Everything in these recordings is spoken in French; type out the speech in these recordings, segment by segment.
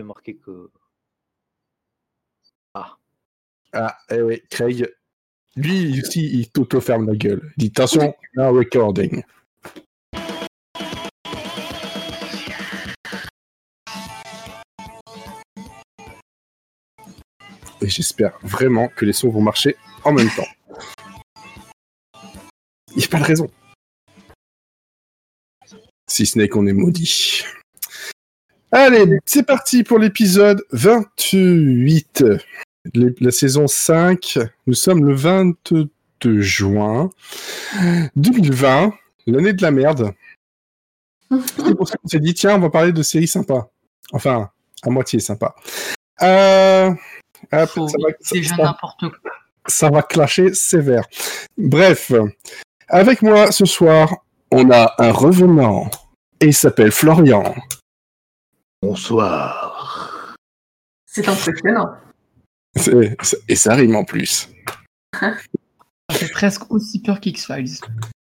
marqué que. Ah. Ah, eh oui, Craig. Lui aussi, il t'auto-ferme la gueule. Il dit attention, now recording. Et j'espère vraiment que les sons vont marcher en même temps. Il n'y a pas de raison. Si ce n'est qu'on est maudit. Allez, c'est parti pour l'épisode 28. La saison 5. Nous sommes le 22 juin 2020, l'année de la merde. C'est pour ça qu'on s'est dit, tiens, on va parler de séries sympas. Enfin, à moitié sympa. Euh, n'importe quoi. Ça va clasher sévère. Bref, avec moi ce soir, on a un revenant. Et il s'appelle Florian. Bonsoir. C'est impressionnant. Et ça rime en plus. ça fait presque aussi peur qu'X-Files.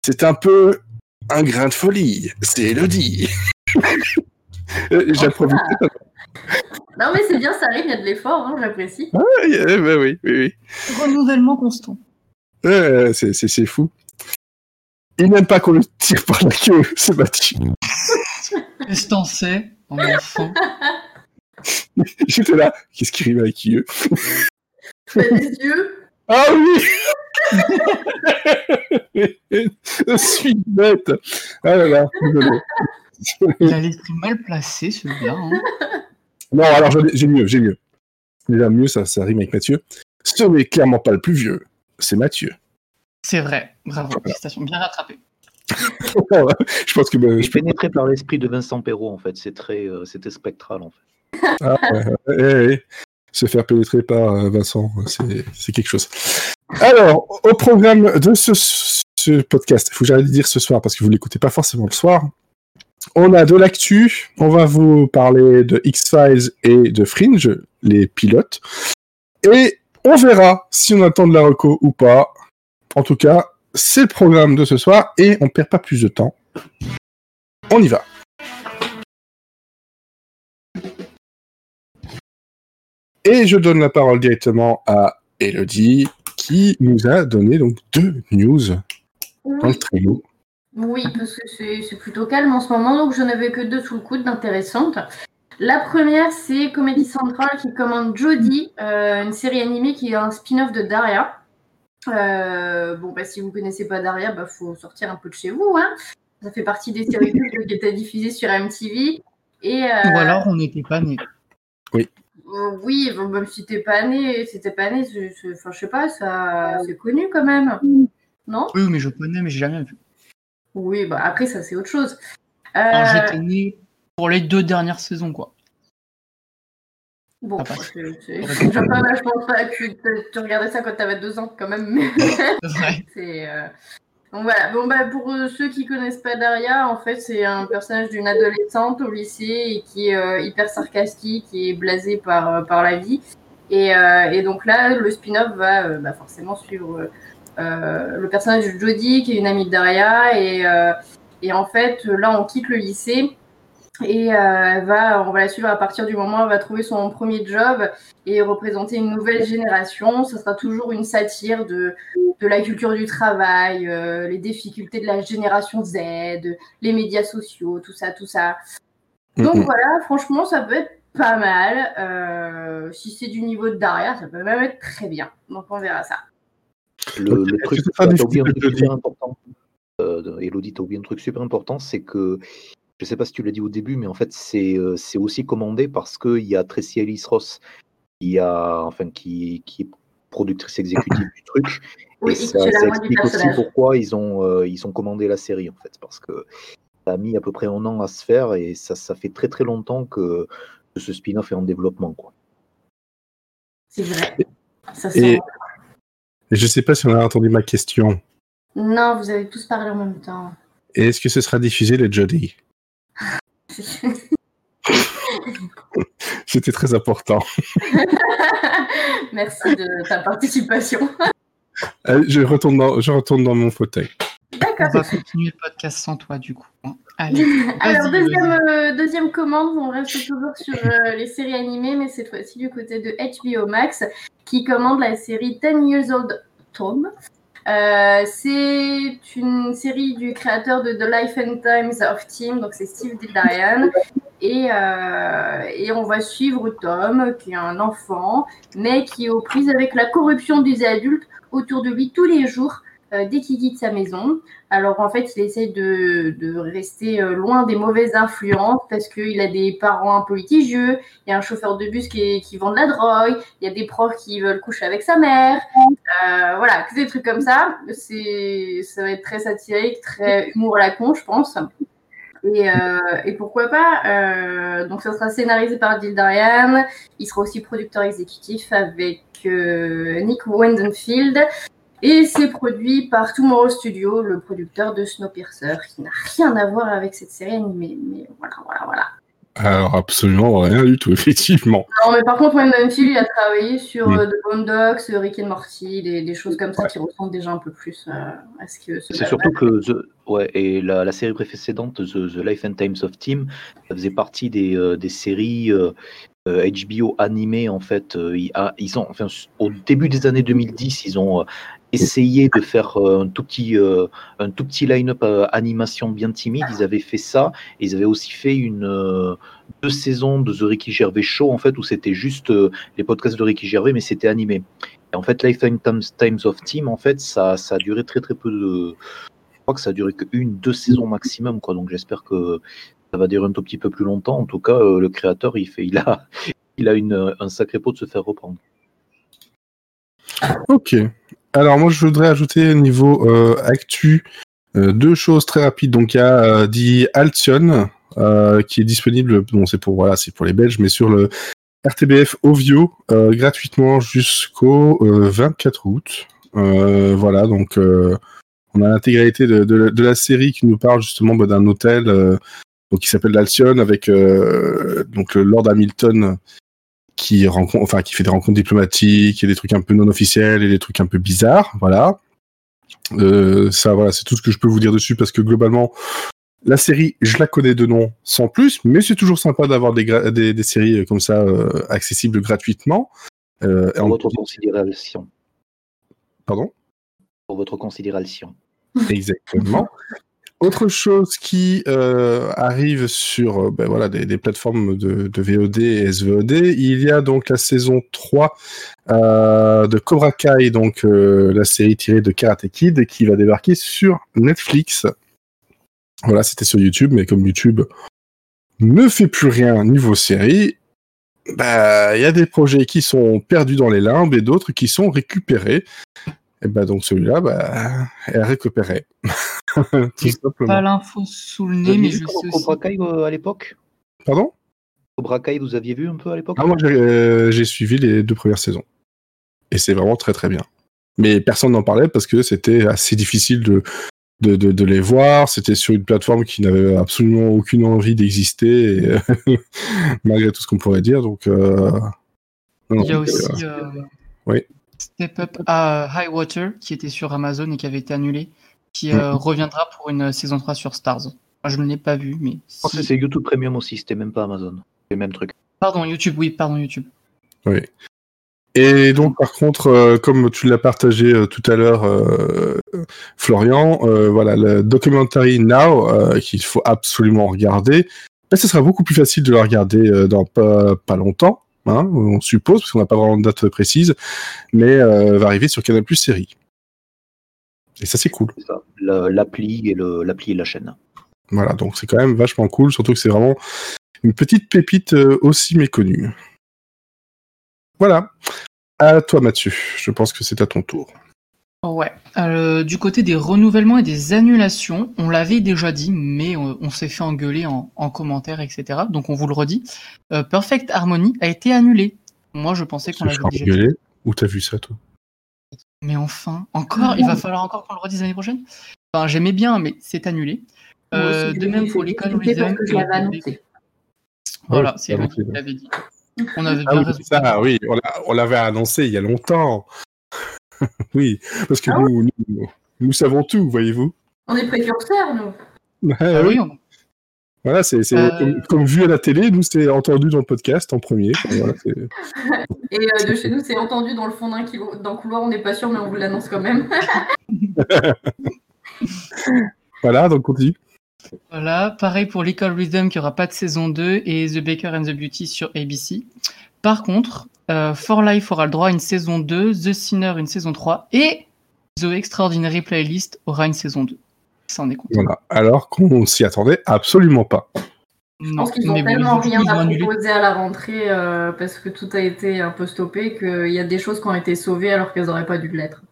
C'est un peu un grain de folie. C'est Elodie. J'approuve. Non, mais c'est bien, ça arrive, il y a de l'effort, hein, j'apprécie. Ah, bah oui, oui, oui. Renouvellement constant. c'est fou. Il n'aime pas qu'on le tire par la queue, c'est battu. Qu'est-ce que t'en sais, en enfant J'étais là, qu'est-ce qui rime avec yeux? Des yeux? Ah oui Je suis bête Ah là là, désolé. Il a l'esprit mal placé, celui-là. Hein. Non, alors j'ai mieux, j'ai mieux. Déjà mieux, ça, ça rime avec Mathieu. Ce n'est clairement pas le plus vieux, c'est Mathieu. C'est vrai, bravo, félicitations, bien rattrapé. Je pense que bah, je suis pénétré par l'esprit de Vincent Perrault en fait, c'est très, euh, c'était spectral en fait. Ah, ouais, Se faire pénétrer par euh, Vincent, c'est quelque chose. Alors, au programme de ce, ce podcast, il faut que j'arrête de dire ce soir parce que vous l'écoutez pas forcément le soir. On a de l'actu, on va vous parler de X-Files et de Fringe, les pilotes. Et on verra si on attend de la reco ou pas. En tout cas, c'est le programme de ce soir et on perd pas plus de temps. On y va. Et je donne la parole directement à Elodie qui nous a donné donc deux news dans le trio. Oui, parce que c'est plutôt calme en ce moment, donc je n'avais que deux sous le coude d'intéressantes. La première, c'est Comedy Central qui commande Jodie, euh, une série animée qui est un spin-off de Daria. Euh, bon, bah, si vous ne connaissez pas Daria, il bah, faut sortir un peu de chez vous. Hein. Ça fait partie des séries qui étaient diffusées sur MTV. Et, euh, Ou alors on n'était pas nés. Oui. oui, même si t'es pas né, c'était pas né, enfin, je sais pas, ça, c'est connu quand même. Non? Oui, mais je connais, mais j'ai jamais vu. Oui, bah après, ça, c'est autre chose. Euh... J'étais né pour les deux dernières saisons, quoi. Bon, c'est déjà pas mal, je pense pas que tu, regardais ça quand tu avais deux ans, quand même. c'est. Euh... Donc voilà, bon, bah, pour euh, ceux qui connaissent pas Daria, en fait, c'est un personnage d'une adolescente au lycée et qui est euh, hyper sarcastique et blasé par, euh, par la vie. Et, et, donc là, le spin-off va bah, forcément suivre le personnage de Jodie, qui est une amie de Daria, et, et en fait, là, on quitte le lycée. Et euh, va, on va la suivre à partir du moment où elle va trouver son premier job et représenter une nouvelle génération. Ce sera toujours une satire de, de la culture du travail, les difficultés de la génération Z, les médias sociaux, tout ça, tout ça. Donc voilà, franchement, ça peut être pas mal. si c'est du niveau de Daria, ça peut même être très bien. Donc on verra ça. Le, truc, oublié un truc super important. Euh, Elodie, t'as oublié un truc super important, c'est que je sais pas si tu l'as dit au début, mais en fait, c'est euh, aussi commandé parce qu'il y a Tracy Ellis Ross qui, a, enfin, qui, qui est productrice exécutive du truc. et ça, explique aussi pourquoi ils ont, euh, ils ont commandé la série, en fait, parce que ça a mis à peu près un an à se faire et ça, ça fait très très longtemps que, ce spin-off est en développement. quoi. C'est vrai. Ça sent... Je ne sais pas si on a entendu ma question. Non, vous avez tous parlé en même temps. Et est-ce que ce sera diffusé le jeudi? C'était très important. Merci de ta participation. je, retourne dans, je retourne dans mon fauteuil. D'accord. On va continuer le podcast sans toi, du coup. Allez. Alors, deuxième, euh, deuxième commande, on reste toujours sur euh, les séries animées, mais cette fois-ci du côté de HBO Max, qui commande la série 10 Years Old Tom. Euh, c'est une série du créateur de The Life and Times of Tim, donc c'est Steve Dillarian. Et, euh, et, on va suivre Tom, qui est un enfant, mais qui est aux prises avec la corruption des adultes autour de lui tous les jours. Euh, dès qu'il quitte sa maison. Alors en fait, il essaie de, de rester euh, loin des mauvaises influences parce qu'il a des parents un peu litigieux, il y a un chauffeur de bus qui, qui vend de la drogue, il y a des profs qui veulent coucher avec sa mère. Euh, voilà, des trucs comme ça. Ça va être très satirique, très humour à la con, je pense. Et, et, pourquoi pas Donc, ça sera scénarisé par Jill Darian. Il sera aussi producteur exécutif avec Nick Wendenfield. Et c'est produit par Tomorrow Studio, le producteur de Snowpiercer, qui n'a rien à voir avec cette série animée. Mais voilà, voilà, voilà. Alors, absolument rien du tout, effectivement. Non, mais par contre, Wendell il a travaillé sur euh, The Boondocks, Rick and Morty, des, choses comme ça qui ressemblent déjà un peu plus euh, à ce que. C'est surtout que The... ouais, et la, série précédente, The, Life and Times of Tim, ça faisait partie des, euh, des séries HBO animées en fait. Ils, ont, enfin, au début des années 2010, ils ont essayé de faire euh, un tout petit, euh, un petit line-up euh, animation bien timide. Ils avaient fait ça. Ils avaient aussi fait une deux saisons de The Ricky Gervais Show, en fait, où c'était juste les podcasts de Ricky Gervais, mais c'était animé. En fait, Lifetime Times of Team, en fait, ça, ça a duré très très peu de. Je crois que ça a duré qu'une, deux saisons maximum, quoi. Donc j'espère que ça va durer un tout petit peu plus longtemps. En tout cas, le créateur, il, fait, il a, il a une, un sacré pot de se faire reprendre. Ok. Alors moi je voudrais ajouter au niveau euh, actu euh, deux choses très rapides. Donc il y a euh, dit Altion qui est disponible, bon c'est pour voilà c'est pour les Belges, mais sur le RTBF Ovio gratuitement jusqu'au 24 août. voilà donc on a l'intégralité de, la série qui nous parle justement bah, d'un hôtel donc qui s'appelle l'Alcyon avec donc le Lord Hamilton qui rencontre, enfin qui fait des rencontres diplomatiques et des trucs un peu non officiels et des trucs un peu bizarres, voilà. Euh, ça, voilà, c'est tout ce que je peux vous dire dessus parce que globalement, la série, je la connais de nom sans plus, mais c'est toujours sympa d'avoir des, des, des, séries comme ça euh, accessibles gratuitement. Euh, Pour votre considération. Pardon? Pour votre considération. Exactement. Autre chose qui euh, arrive sur euh, ben voilà, des, plateformes de, VOD et SVOD, il y a donc la saison 3 euh, de Cobra Kai, donc la série tirée de Karate Kid, qui va débarquer sur Netflix. Voilà, c'était sur YouTube, mais comme YouTube ne fait plus rien niveau série, bah, il y a des projets qui sont perdus dans les limbes et d'autres qui sont récupérés. Et bah donc celui-là, bah, est récupéré. pas l'info sous le nez, mais je sais Cobra Kai euh, à l'époque? Pardon? Cobra Kai, vous aviez vu un peu à l'époque? Ah, Moi, euh, j'ai suivi les deux premières saisons. Et c'est vraiment très très bien. Mais personne n'en parlait parce que c'était assez difficile de, de, de, les voir. C'était sur une plateforme qui n'avait absolument aucune envie d'exister, malgré tout ce qu'on pourrait dire. Donc, euh, Il y a aussi oui. Step Up à High Water qui était sur Amazon et qui avait été annulé qui euh, mm. reviendra pour une saison 3 sur Stars. je ne l'ai pas vu, mais. c'est YouTube Premium aussi, c'était même pas Amazon. C'est le même truc. Pardon, YouTube, oui, pardon, YouTube. Oui. Et donc, par contre, euh, comme tu l'as partagé euh, tout à l'heure, Florian, voilà, le Documentary Now, qu'il faut absolument regarder, ben, ce sera beaucoup plus facile de le regarder dans pas, pas longtemps, hein, on suppose, parce qu'on n'a pas vraiment de date précise, mais va arriver sur Canal Plus Série. Et ça, c'est cool. L'appli et, et la chaîne. Voilà, donc c'est quand même vachement cool, surtout que c'est vraiment une petite pépite euh, aussi méconnue. Voilà. À toi, Mathieu. Je pense que c'est à ton tour. Ouais. Euh, du côté des renouvellements et des annulations, on l'avait déjà dit, mais on, s'est fait engueuler en, commentaire, etc. Donc on vous le redit. Euh, Perfect Harmony a été annulé. Moi, je pensais qu'on l'avait déjà dit. Où t'as vu ça, toi? Mais enfin, encore, il va falloir encore qu'on le redise l'année prochaine. Enfin, j'aimais bien, mais c'est annulé. Euh, de même pour l'école Rhythm. Voilà, c'est lui qui l'avait dit. On avait ah, oui, ça, oui, on l'avait annoncé il y a longtemps. oui, parce que ah nous, nous, savons tout, voyez-vous. On est précurseurs, nous. Ah oui, Voilà, c'est euh. comme, vu à la télé, nous c'est entendu dans le podcast en premier. Et de chez nous, c'est entendu dans le fond d'un couloir, on n'est pas sûr, mais on vous l'annonce quand même. voilà, donc continue. Voilà, pareil pour Little Rhythm qui aura pas de saison 2 et The Baker and the Beauty sur ABC. Par contre, euh, For Life aura le droit à une saison 2, The Sinner une saison 3 et The Extraordinary Playlist aura une saison 2. Ça en est content. Voilà, alors qu'on s'y attendait absolument pas. Je pense qu'ils n'ont tellement rien à proposer à la rentrée euh, parce que tout a été un peu stoppé qu'il y a des choses qui ont été sauvées alors qu'elles n'auraient pas dû l'être.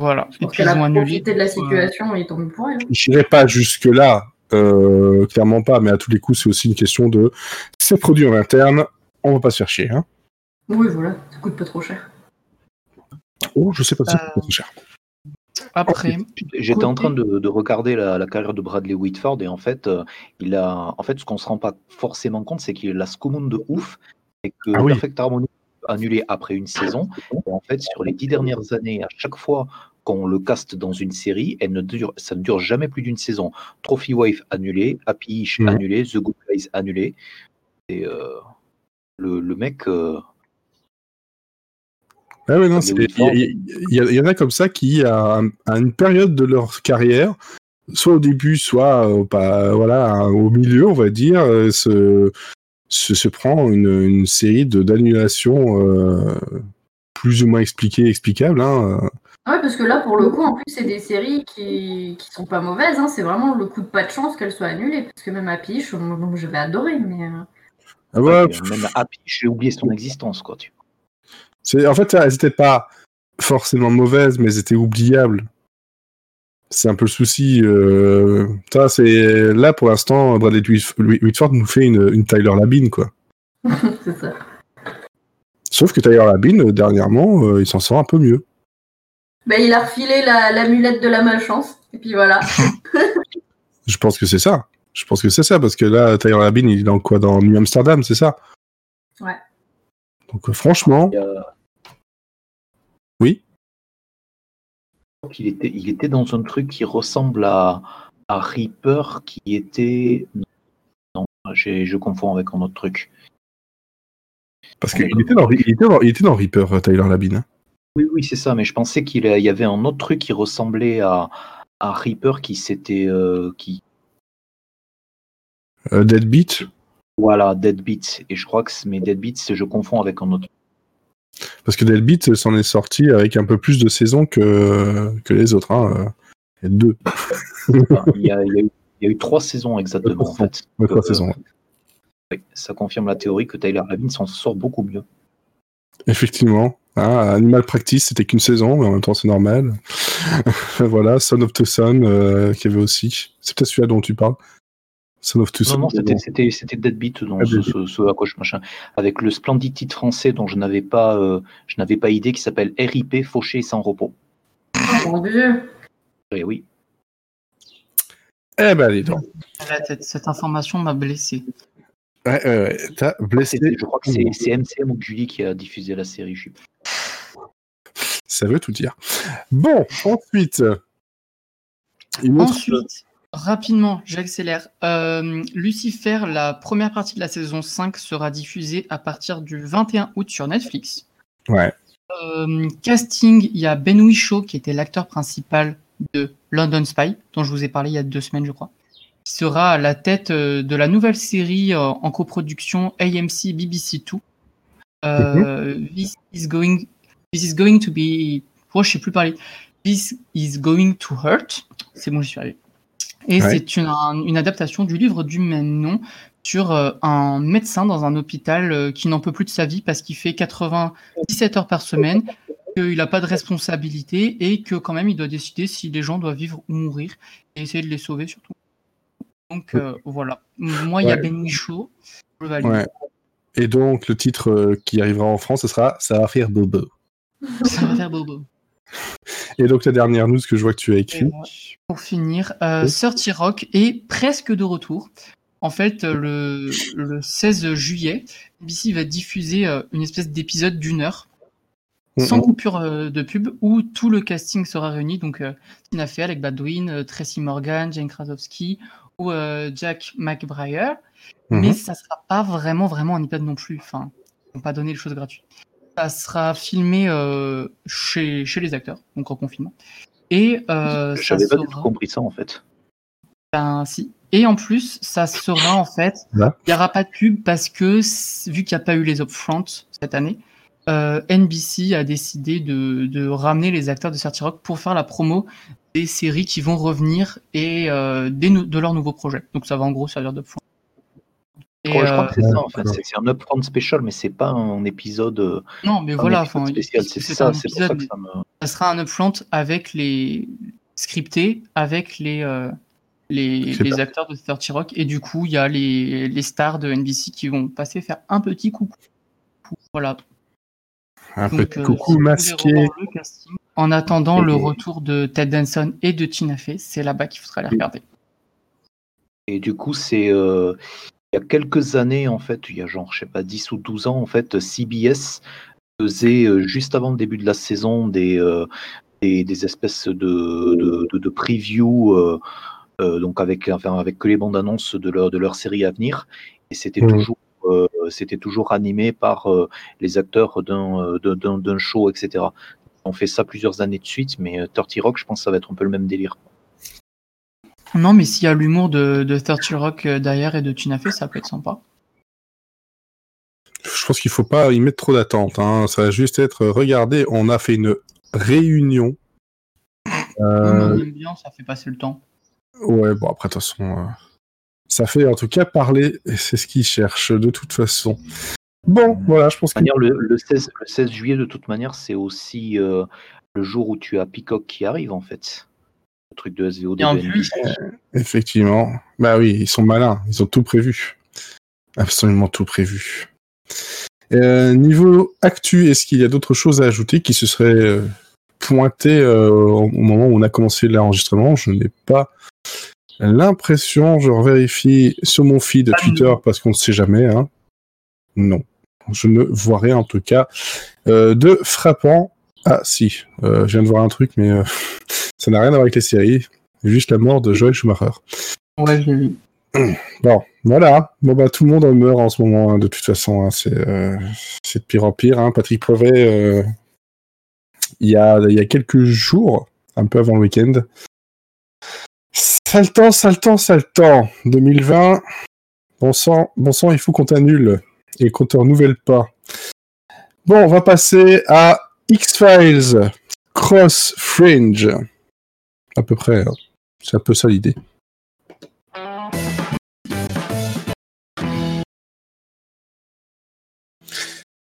Voilà. Je pense qu'elle a profité de la situation et tant mieux pour elle. Je n'irai pas jusque-là, euh, clairement pas, mais à tous les coups, c'est aussi une question de c'est produit en interne, on va pas se faire chier. Hein. Oui, voilà, ça coûte pas trop cher. Oh, je sais pas si ça coûte trop cher. Après, j'étais en train de, regarder la, carrière de Bradley Whitford et en fait, euh, il a, en fait, ce qu'on se rend pas forcément compte, c'est qu'il a la commune de ouf et que ah Perfect Harmony annulé après une saison. en fait, sur les dix dernières années, à chaque fois qu'on le caste dans une série, elle ne dure, ça ne dure jamais plus d'une saison. Trophy Wife annulé, Happy Ish mhm. annulé, The Good Guys annulé. Et euh, le, mec. Euh, ah il y, en a comme ça qui, à, une période de leur carrière, soit au début, soit euh, pas, voilà, au milieu, on va dire, se, se, prend une, série d'annulations euh, plus ou moins expliquées, explicables. Hein. Ouais, parce que là, pour le coup, en plus, c'est des séries qui, qui sont pas mauvaises. Hein. C'est vraiment le coup de pas de chance qu'elles soient annulées. Parce que même Happy, je, je vais adorer. Mais... Euh. Ah ouais, même Happy, j'ai oublié son existence. Quoi, tu... En fait, elles n'étaient pas forcément mauvaises, mais elles étaient oubliables. C'est un peu le souci. Euh... c'est là pour l'instant, Bradley Whitford nous fait une, une Tyler Labine, quoi. c'est ça. Sauf que Tyler Labine, dernièrement, euh, il s'en sort un peu mieux. Bah, il a refilé l'amulette de la malchance, et puis voilà. Je pense que c'est ça. Je pense que c'est ça, parce que là, Tyler Labine, il est dans quoi? Dans New Amsterdam, c'est ça? Ouais. Donc, euh, franchement. Oui il était, il était dans un truc qui ressemble à, à Reaper, qui était. Non, je confonds avec un autre truc. Parce qu'il était, dans, était, était Reaper, euh, Tyler Labine. Hein. Oui, oui, c'est ça, mais je pensais qu'il y avait un autre truc qui ressemblait à, à Reaper qui s'était. Euh, qui... Euh, Deadbeat Voilà, Deadbeat. Et je crois que mes Deadbeat, je confonds avec un autre. Parce que Deadbeat s'en est sorti avec un peu plus de saisons que, que les autres. Hein. Il y a deux. il, y a, eu, trois saisons exactement, en fait. trois saisons. ça confirme la théorie que Tyler Labine s'en sort beaucoup mieux. Effectivement. Ah, Animal Practice, c'était qu'une saison, mais en même temps, c'est normal. voilà, Son of the Sun, euh, qui avait aussi. C'est peut-être celui-là dont tu parles. Son of. Non, non, c'était Deadbeat, dans ce, ce, machin, avec le splendide titre français dont je n'avais pas, euh, je n'avais pas idée, qui s'appelle RIP, Fauché sans repos. Oh mon dieu Eh oui. Eh ben, dis donc. Cette, cette information m'a blessé. Ouais, ouais, ouais. T'as blessé. Je crois que c'est MCM ou Julie qui a diffusé la série. Je ça veut tout dire. Bon, ensuite. Ensuite, rapidement, j'accélère. Euh, Lucifer, la première partie de la saison 5 sera diffusée à partir du 21 août sur Netflix. Ouais. Euh, casting, il y a Ben Whishaw qui était l'acteur principal de London Spy, dont je vous ai parlé il y a deux semaines, je crois. Qui sera à la tête euh, de la nouvelle série en coproduction AMC BBC 2. Mm This is going This is going to be. Oh, je sais plus parler. This is going to hurt. C'est bon, j'y suis arrivé. Et c'est une, une, adaptation du livre du même nom sur euh, un médecin dans un hôpital euh, qui n'en peut plus de sa vie parce qu'il fait 97 heures par semaine, qu'il n'a pas de responsabilité et que quand même il doit décider si les gens doivent vivre ou mourir et essayer de les sauver surtout. Donc euh, voilà. Moi, il y a Ben Michaud. Et donc le titre qui arrivera en France, ce sera Ça va faire bobo. Ça va faire bobo. Et donc la dernière news que je vois que tu as écrit. Pour finir, euh, Rock est presque de retour. En fait, le, 16 juillet, BBC va diffuser euh, une espèce d'épisode d'une heure sans coupure de pub, où tout le casting sera réuni. Donc, Tina Fey, Alec Baldwin, Tracy Morgan, Jane Krasowski ou Jack McBrayer. Mais ça sera pas vraiment, vraiment un épisode non plus. Enfin, ils vont pas donner les choses gratuites. Ça sera filmé chez, chez les acteurs, donc en confinement. Et euh, j'avais pas du tout compris ça en fait. Ben si. Et en plus, ça sera en fait, il n'y aura pas de pub parce que vu qu'il n'y a pas eu les upfront cette année, euh, NBC a décidé de, de, ramener les acteurs de Certi Rock pour faire la promo des séries qui vont revenir et euh, des, de leurs nouveaux projets. Donc ça va en gros servir d'upfront. Je crois que c'est ça en fait, c'est un upfront spécial, mais c'est pas un épisode. Non, mais voilà, spécial, c'est ça, c'est pour ça que ça me ça sera un upfront avec les scriptés, avec les, euh, les, les acteurs de 30 Rock. Et du coup, il y a les, les, stars de NBC qui vont passer faire un petit coucou. Voilà. Un petit euh, coucou masqué. en attendant le retour de Ted Danson et de Tina Fey, c'est là-bas qu'il faudra les regarder. Et du coup, c'est. Euh, il y a quelques années, en fait, il y a genre, je sais pas, 10 ou 12 ans, en fait, CBS faisait euh, juste avant le début de la saison des, euh, des, espèces de, de, de, preview, euh, donc avec, enfin, avec que les bandes annonces de leur, de leur série à venir. Et c'était mmh. toujours c'était toujours animé par les acteurs d'un show, etc. On fait ça plusieurs années de suite, mais 30 Rock, je pense que ça va être un peu le même délire. Non, mais s'il y a l'humour de, de 30 Rock derrière et de Tina Fey, ça peut être sympa je pense qu'il faut pas y mettre trop d'attente. Hein. Ça va juste être, regardez, on a fait une réunion. Euh... bien, ça fait passer le temps. Ouais, bon, après, de toute façon, euh, ça fait en tout cas parler, et c'est ce qu'ils cherchent de toute façon. Bon, voilà, je pense que. Le, le, 16, le 16 juillet, de toute manière, c'est aussi euh, le jour où tu as Peacock qui arrive, en fait. Le truc de SVO de euh, Effectivement. Bah oui, ils sont malins, ils ont tout prévu. Absolument tout prévu. Euh, niveau actu, est-ce qu'il y a d'autres choses à ajouter qui se seraient euh, pointées euh, au moment où on a commencé l'enregistrement? Je n'ai pas l'impression, je vérifie sur mon feed de Twitter parce qu'on ne sait jamais. Hein. Non, je ne vois rien en tout cas de frappant. Ah si, je viens de voir un truc, mais ça n'a rien à voir avec les séries. Juste la mort de Joel Schumacher. Ouais, je l'ai vu. Bon, voilà. Bon, bah, tout le monde en meurt en ce moment, hein, de toute façon. Hein. Euh, c'est de pire en pire. Hein. Patrick Poivet, euh, il, y a, il y a quelques jours, un peu avant le week-end. Sale temps, sale temps, sale temps. 2020, bon sang, bon sang, il faut qu'on t'annule et qu'on te renouvelle pas. Bon, on va passer à X-Files Cross Fringe. À peu près. C'est un peu ça l'idée.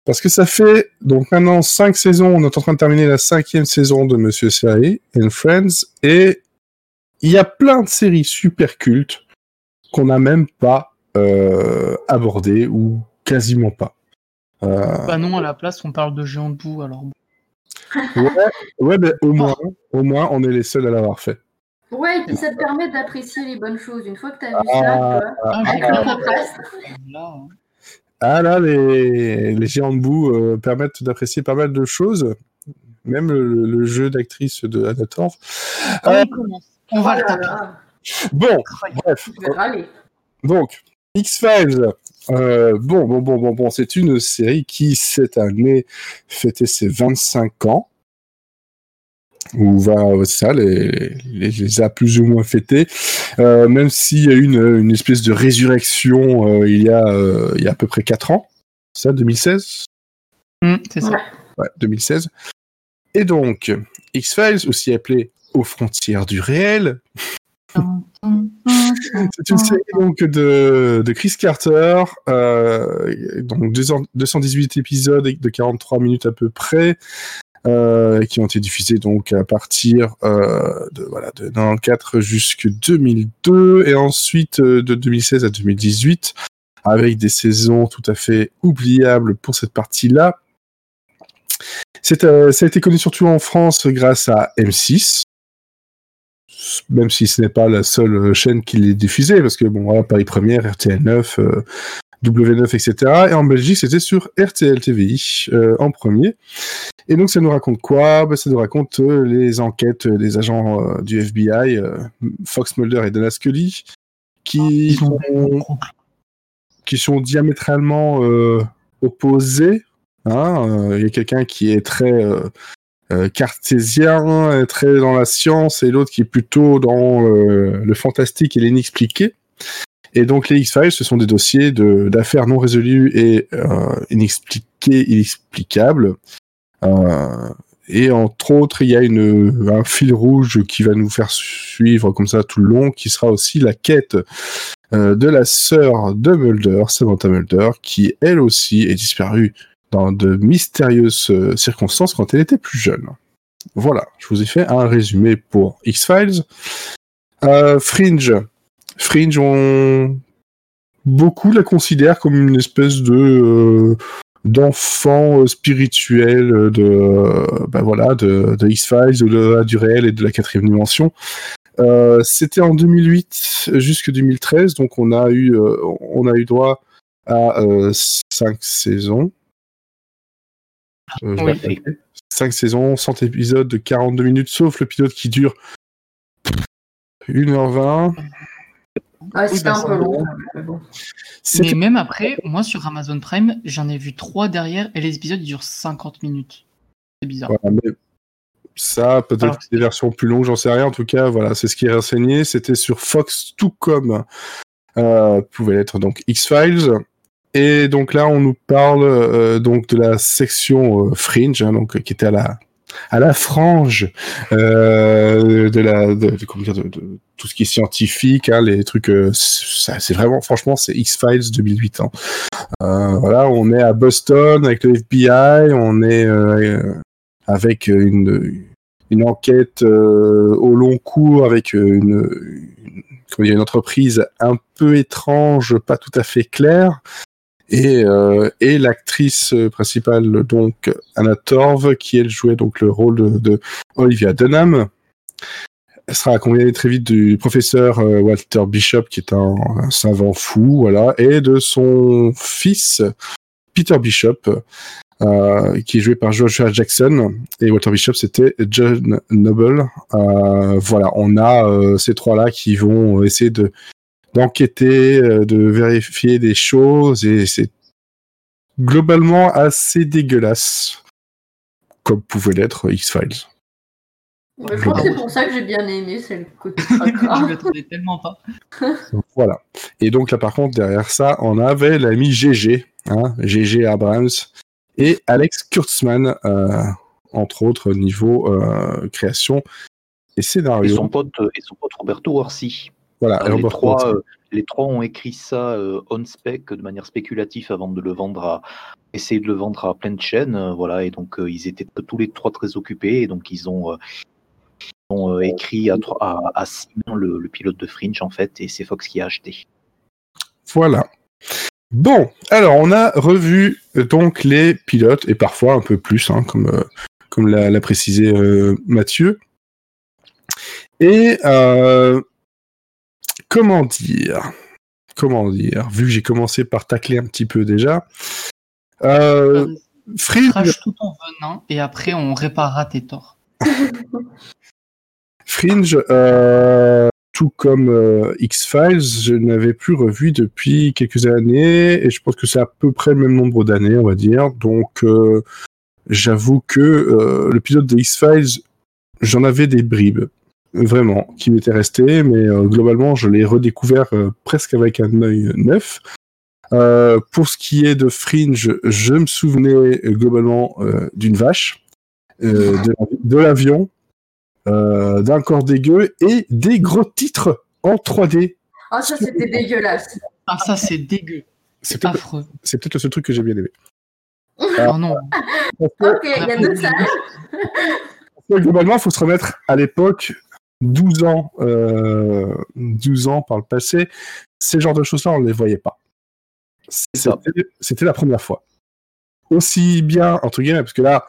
Parce que ça fait donc maintenant cinq saisons, on est en train de terminer la cinquième saison de Monsieur Série and Friends, et il y a plein de séries super cultes qu'on n'a même pas euh, abordées ou quasiment pas. Euh... Bah non, à la place, on parle de géant de boue, alors. Ouais, ouais mais au moins, au moins, on est les seuls à l'avoir fait. Ouais, et puis ça te permet d'apprécier les bonnes choses. Une fois que tu as vu ça, ah, ah, ah là, les, les géants de boue euh, permettent d'apprécier pas mal de choses, même le, jeu d'actrice de Anna ah, on va le taper. Bon, bref. Donc, X-Files. Euh, bon, bon, bon, bon, bon, c'est une série qui, cette année, fêtait ses 25 ans où va ça les, les, a plus ou moins fêtés, euh, même s'il y a eu une, une, espèce de résurrection euh, il, y a, euh, il y a à peu près 4 ans, ça, 2016 mmh, C'est ça. Ouais, 2016. Et donc, X-Files, aussi appelé Aux frontières du réel, c'est une série donc de, Chris Carter, euh, donc 218 épisodes de 43 minutes à peu près, euh, qui ont été diffusés donc à partir euh, de voilà de 94 jusqu'à 2002 et ensuite de 2016 à 2018 avec des saisons tout à fait oubliables pour cette partie-là. Ça a été connu surtout en France grâce à M6, même si ce n'est pas la seule chaîne qui l'ait diffusée, parce que bon, voilà, Paris Première, RTL 9, W9, etc. Et en Belgique, c'était sur RTL TVI en premier. Et donc, ça nous raconte quoi? Ben, Ça nous raconte les enquêtes des agents du FBI, Fox Mulder et Dana Scully, qui, sont, qui sont diamétralement opposés. Hein. Il y a quelqu'un qui est très euh, cartésien, très dans la science, et l'autre qui est plutôt dans euh, le fantastique et l'inexpliqué. Et donc les X-Files, ce sont des dossiers d'affaires non résolues et euh, inexpliquées, inexplicables. Euh, et entre autres, il y a une, un fil rouge qui va nous faire suivre comme ça tout le long, qui sera aussi la quête euh, de la sœur de Mulder, Samantha Mulder, qui elle aussi est disparue dans de mystérieuses euh, circonstances quand elle était plus jeune. Voilà, je vous ai fait un résumé pour X-Files. Euh, Fringe. Fringe, beaucoup la considèrent comme une espèce de euh, d'enfant spirituel de ben voilà de, X-Files, de, du réel et de la quatrième dimension. C'était en 2008 jusqu'à 2013, donc on a eu on a eu droit à cinq saisons. 5 euh, saisons, 100 épisodes de 42 minutes, sauf le pilote qui dure 1h20. Ah, c'est un peu long. Mais même après, moi sur Amazon Prime, j'en ai vu 3 derrière et les épisodes durent 50 minutes. C'est bizarre. ça, peut-être des versions plus longues, j'en sais rien. En tout cas, voilà, c'est ce qui est renseigné. C'était sur Fox, tout comme euh, pouvait être donc X-Files. Et donc là, on nous parle euh, donc de la section euh, fringe, hein, donc qui était à la à la frange euh, de la de, tout ce qui est scientifique, hein, les trucs. c'est vraiment, franchement, c'est X Files 2008. Hein. voilà, on est à Boston avec le FBI, on est avec une une enquête au long cours avec une, une entreprise un peu étrange, pas tout à fait claire, et, euh, et l'actrice principale donc Anna Torv qui elle jouait donc le rôle de, Olivia Dunham. Elle sera accompagnée très vite du professeur euh, Walter Bishop qui est un, savant fou voilà et de son fils Peter Bishop euh, qui est joué par Joshua Jackson. Et Walter Bishop c'était John Noble. Euh, voilà on a euh, ces trois là qui vont essayer de d'enquêter, euh, de vérifier des choses, et c'est globalement assez dégueulasse, comme pouvait l'être X-Files. je crois que c'est pour ça que j'ai bien aimé, c'est le côté Je le tellement pas. voilà. Et donc là, par contre, derrière ça, on avait l'ami GG, hein, GG Abrams, et Alex Kurtzman, euh, entre autres, niveau euh, création et scénario. Et son pote, et son pote Roberto Orsi. Voilà, les, trois, euh, les, trois, ont écrit ça euh, on spec de manière spéculative avant de le vendre à essayer de le vendre à plein de chaînes. Euh, voilà, et donc ils étaient tous les trois très occupés et donc ils ont, ont écrit à, à, à Simon, le, le, pilote de Fringe en fait, et c'est Fox qui a acheté. Voilà. Bon, alors on a revu donc les pilotes et parfois un peu plus, hein, comme, comme l'a précisé Mathieu. Et comment dire? Comment dire? Vu que j'ai commencé par tacler un petit peu déjà. Euh, Fringe. tout en venant et après on réparera tes torts. Fringe, euh, tout comme euh, X-Files, je n'avais plus revu depuis quelques années et je pense que c'est à peu près le même nombre d'années, on va dire. Donc euh, j'avoue que le pilote de X-Files, j'en avais des bribes vraiment, qui m'était resté, mais euh, globalement, je l'ai redécouvert euh, presque avec un œil neuf. Euh, pour ce qui est de Fringe, je me souvenais globalement d'une vache, de, l'avion, d'un corps dégueu et des gros titres en 3D. Ah, ça c'était dégueulasse. Ah, ça c'est dégueu. C'est affreux. C'est peut-être le seul truc que j'ai bien aimé. oh non. ok, il y a deux salles. Globalement, il faut se remettre à l'époque 12 ans, euh, 12 ans par le passé, ces genres de choses-là, on ne les voyait pas. C'était la première fois. Aussi bien, entre guillemets, parce que là,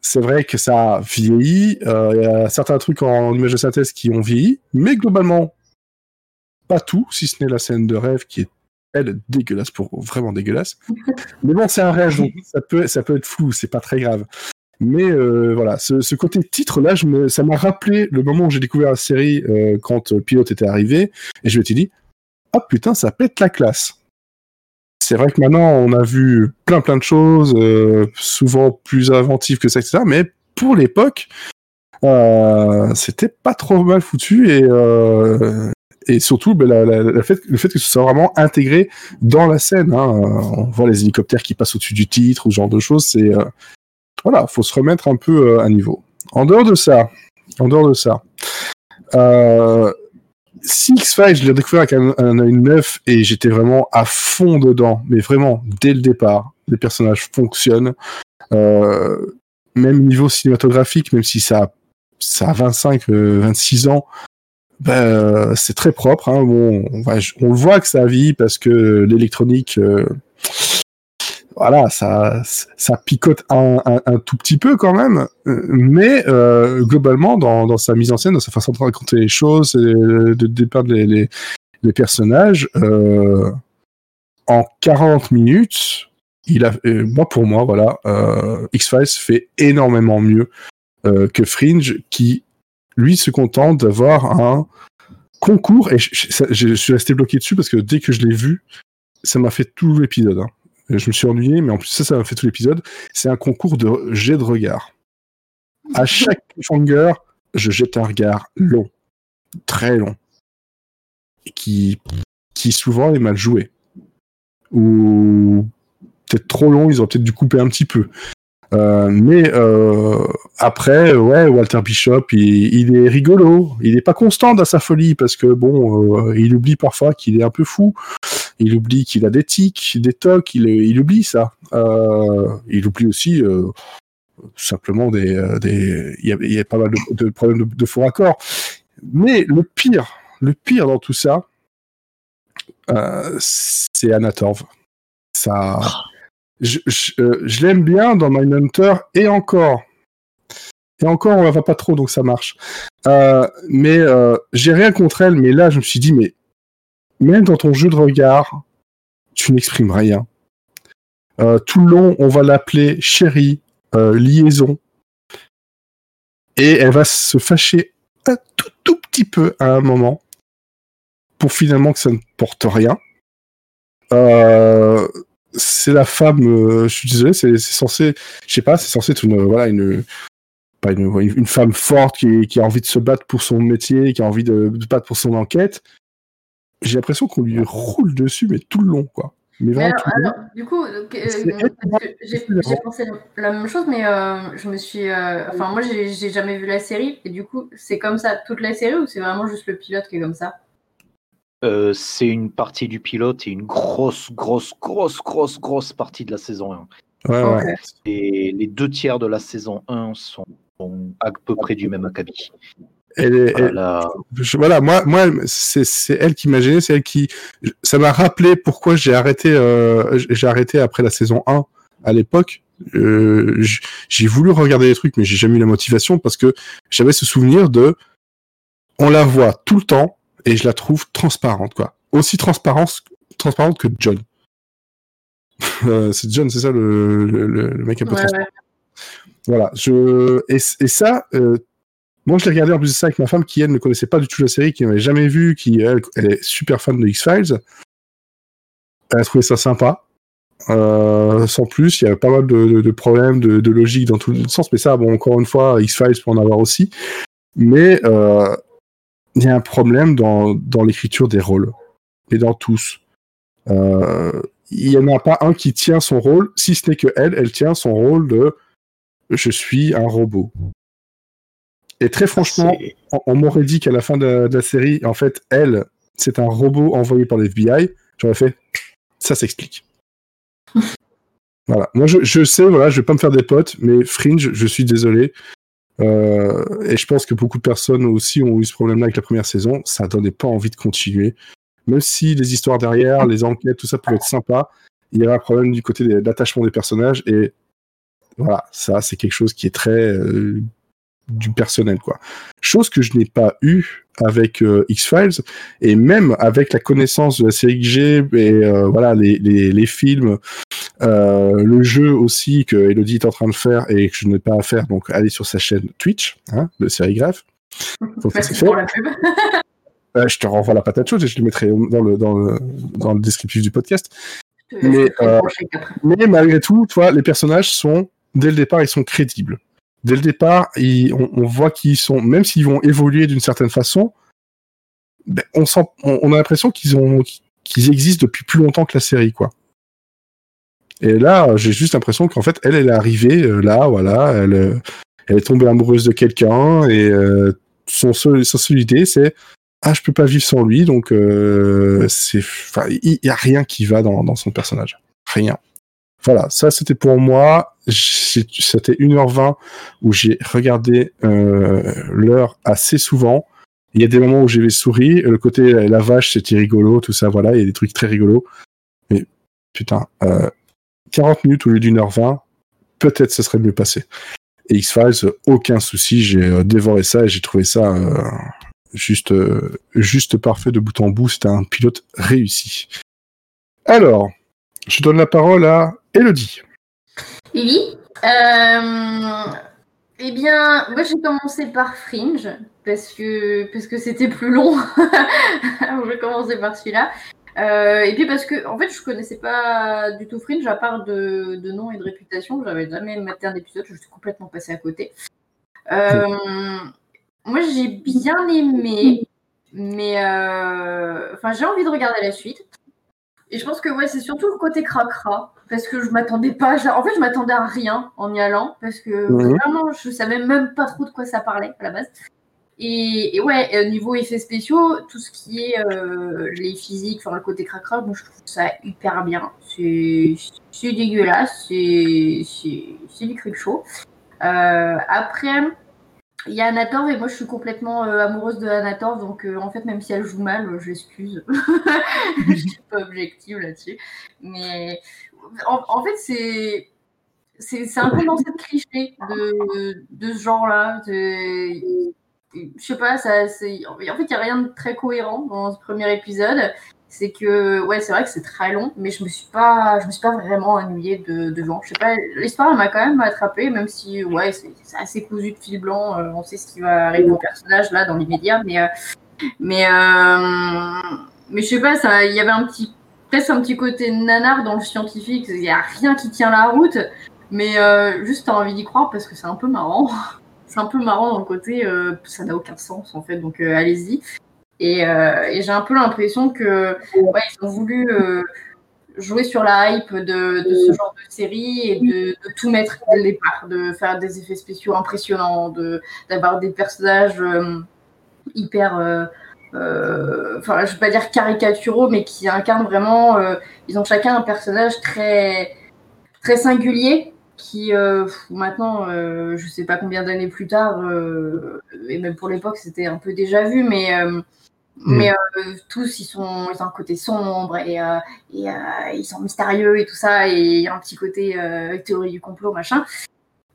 c'est vrai que ça a vieilli. Euh, il y a certains trucs en image de synthèse qui ont vieilli, mais globalement, pas tout, si ce n'est la scène de rêve qui est elle, dégueulasse pour vraiment dégueulasse. Mais bon, c'est un rêve, donc ça peut, ça peut être flou, c'est pas très grave. Mais euh, voilà, ce, côté titre là, ça m'a rappelé le moment où j'ai découvert la série euh, quand euh, Pilote était arrivé, et je me suis dit, ah putain, ça pète la classe. C'est vrai que maintenant on a vu plein plein de choses, souvent plus inventives que ça, etc. Mais pour l'époque, c'était pas trop mal foutu et et surtout ben, le fait que ce soit vraiment intégré dans la scène. Hein. On voit les hélicoptères qui passent au-dessus du titre ou ce genre de choses. C'est voilà, faut se remettre un peu euh, à niveau. En dehors de ça, en dehors de ça, euh, X-Files, je l'ai découvert avec un, un œil neuf et j'étais vraiment à fond dedans, mais vraiment dès le départ, les personnages fonctionnent. Euh, même niveau cinématographique, même si ça, ça a 25, 26 ans, ben, c'est très propre. Hein. Bon, on, on, voit que ça vit parce que l'électronique, voilà, ça, ça picote un, tout petit peu quand même, mais euh, globalement, dans, sa mise en scène, dans sa façon de raconter les choses, de dépeindre les, les, personnages, euh, en 40 minutes, il a, euh, moi pour moi, voilà, X-Files fait énormément mieux que Fringe, qui lui se contente d'avoir un concours, et je, suis resté bloqué dessus parce que dès que je l'ai vu, ça m'a fait tout l'épisode. Hein je me suis ennuyé, mais en plus ça, ça m'a fait tout l'épisode. C'est un concours de jet de regard. À chaque cliffhanger, je jette un regard long, très long, qui, qui souvent est mal joué. Ou peut-être trop long, ils ont peut-être dû couper un petit peu. Euh, mais euh, après, ouais, Walter Bishop, il, est rigolo. Il n'est pas constant dans sa folie parce que bon, euh, il oublie parfois qu'il est un peu fou il oublie qu'il a des tics, des tocs, il, oublie ça. Il oublie aussi simplement des, il y, a, pas mal de, problèmes de, faux raccords. Mais le pire, le pire dans tout ça, c'est Anatorv. Ça, je, je, l'aime bien dans Mindhunter et encore. Et encore, on va pas trop, donc ça marche. mais j'ai rien contre elle, mais là, je me suis dit, mais même dans ton jeu de regard, tu n'exprimes rien. Euh, tout le long, on va l'appeler chérie, euh, liaison. Et elle va se fâcher un tout, tout petit peu à un moment pour finalement que ça ne porte rien. Euh, c'est la femme, je suis désolé, c'est censé, je sais pas, c'est censé être une, voilà, une, pas une, une femme forte qui, qui, a envie de se battre pour son métier, qui a envie de, de battre pour son enquête j'ai l'impression qu'on lui roule dessus, mais tout le long, quoi. Mais, alors, du coup, euh, j'ai pensé la même chose, mais euh, je me suis. Euh, enfin, moi, j'ai jamais vu la série, et du coup, c'est comme ça toute la série, ou c'est vraiment juste le pilote qui est comme ça? C'est une partie du pilote et une grosse, grosse, grosse, grosse, grosse partie de la saison 1. Ouais, ouais. Et les deux tiers de la saison 1 sont à peu près du même acabit. Elle, voilà, moi, moi, c'est elle qui m'a gêné, c'est elle qui, ça m'a rappelé pourquoi j'ai arrêté, euh, j'ai arrêté après la saison 1 à l'époque. Euh, j'ai voulu regarder les trucs, mais j'ai jamais eu la motivation parce que j'avais ce souvenir de, on la voit tout le temps et je la trouve transparente, quoi. Aussi transparente, transparente que John. Euh, c'est John, c'est ça le, le, mec un peu transparent. Voilà, je et, et ça, euh, moi, je l'ai regardé en plus de ça avec ma femme qui, elle, ne connaissait pas du tout la série, qui n'avait jamais vu, qui, elle, est super fan de X-Files. Elle a trouvé ça sympa. Euh, sans plus, il y a pas mal de, problèmes de, logique dans tous les sens, mais ça, bon, encore une fois, X-Files peut en avoir aussi. Mais euh, il y a un problème dans, l'écriture des rôles, et dans tous. Euh, il n'y en a pas un qui tient son rôle, si ce n'est que elle, elle tient son rôle de je suis un robot. Et très franchement, on, m'aurait dit qu'à la fin de, la série, en fait, elle, c'est un robot envoyé par l'FBI. J'aurais fait, ça s'explique. voilà. Moi, je, sais, voilà, je vais pas me faire des potes, mais Fringe, je suis désolé. Euh, et je pense que beaucoup de personnes aussi ont eu ce problème-là avec la première saison. Ça donnait pas envie de continuer. Même si les histoires derrière, les enquêtes, tout ça pouvait être sympa, il y avait un problème du côté de l'attachement des personnages. Et voilà, ça, c'est quelque chose qui est très euh, du personnel, quoi. Chose que je n'ai pas eu avec euh, X-Files et même avec la connaissance de la série que j'ai et euh, voilà les, les, les films, euh, le jeu aussi que Elodie est en train de faire et que je n'ai pas à faire, donc allez sur sa chaîne Twitch hein, de. Euh, je te renvoie la patate chaude et je le mettrai dans le, dans le, dans le descriptif du podcast. Mais, mais malgré tout, toi, les personnages sont, dès le départ, ils sont crédibles. Dès le départ, on, voit qu'ils sont, même s'ils vont évoluer d'une certaine façon, ben, on, a l'impression qu'ils existent depuis plus longtemps que la série, quoi. Et là, j'ai juste l'impression qu'en fait, elle, elle est arrivée euh, là, voilà, elle, elle est tombée amoureuse de quelqu'un et euh, son sa seule idée, c'est ah je peux pas vivre sans lui donc euh, il y, a rien qui va dans son personnage rien voilà ça c'était pour moi c'était 1h20 où j'ai regardé euh, l'heure assez souvent il y a des moments où j'ai souri le côté la vache c'était rigolo tout ça voilà il y a des trucs très rigolos mais putain euh, 40 minutes au lieu d'une heure 20 peut-être ce serait mieux passé et X-Files aucun souci j'ai euh, dévoré ça et j'ai trouvé ça euh, juste, euh, juste parfait de bout en bout. C'était un pilote réussi. Alors, je donne la parole à Elodie. Oui. Euh, eh bien, moi j'ai commencé par Fringe parce que parce que c'était plus long. j'ai commencé par celui-là. Euh, et puis parce que en fait je connaissais pas du tout Fringe à part de, de nom et de réputation. J'avais jamais maté un épisode, je suis complètement passé à côté. Euh, moi, j'ai bien aimé, mais euh... enfin, j'ai envie de regarder la suite. Et je pense que ouais, c'est surtout le côté cracra, parce que je m'attendais pas. En fait, je m'attendais à rien en y allant, parce que mmh. vraiment, je savais même pas trop de quoi ça parlait à la base. Et, et ouais, niveau effets spéciaux, tout ce qui est euh, les physiques, enfin le côté cracra, moi je trouve ça hyper bien. C'est dégueulasse, c'est du creep show. Euh, après, il y a Anator et moi je suis complètement euh, amoureuse de Anator, donc euh, en fait même si elle joue mal, euh, je l'excuse. je suis pas objective là-dessus. Mais en, fait c'est c'est un peu dans cette cliché de, de ce genre-là. Je sais pas, ça, en fait il n'y a rien de très cohérent dans ce premier épisode c'est que ouais c'est vrai que c'est très long mais je me suis pas je me suis pas vraiment ennuyée de devant. Je sais pas l'histoire m'a quand même attrapée même si ouais c'est assez cousu de fil blanc euh, on sait ce qui va arriver au personnage là dans l'immédiat mais euh, mais euh, mais je sais pas ça il y avait un petit presque un petit côté nanar dans le scientifique il y a rien qui tient la route mais euh, juste t'as envie d'y croire parce que c'est un peu marrant. C'est un peu marrant dans le côté ça n'a aucun sens en fait donc allez-y et, euh, et j'ai un peu l'impression que ouais, ils ont voulu euh, jouer sur la hype de, de, ce genre de série et de, de, tout mettre dès le départ, de faire des effets spéciaux impressionnants, d'avoir des personnages euh, hyper, enfin je vais pas dire caricaturaux, mais qui incarnent vraiment, ils ont chacun un personnage très très singulier qui maintenant, euh, je sais pas combien d'années plus tard, et même pour l'époque, c'était un peu déjà vu, mais. Mais euh, tous, ils, sont, ils ont un côté sombre et, euh, et euh, ils sont mystérieux et tout ça. Et il y a un petit côté théorie du complot, machin.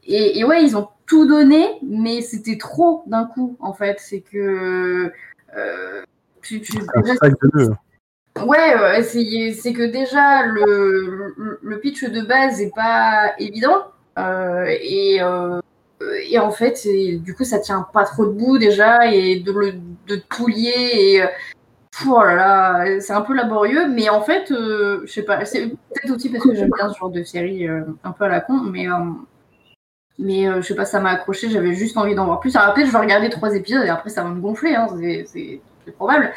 Et, et, ouais, ils ont tout donné, mais c'était trop d'un coup, en fait. C'est que. Tu, tu, déjà, ouais, c'est que déjà, le, le, pitch de base n'est pas évident. et et en fait, du coup, ça tient pas trop debout déjà, et de le de tout lier, et oh là là, c'est un peu laborieux, mais en fait, euh, je sais pas, c'est peut-être aussi parce que j'aime bien ce genre de série euh, un peu à la con, mais, euh, mais je sais pas, ça m'a accroché, j'avais juste envie d'en voir plus. Alors après, je vais regarder trois épisodes et après, ça va me gonfler, hein, c'est probable.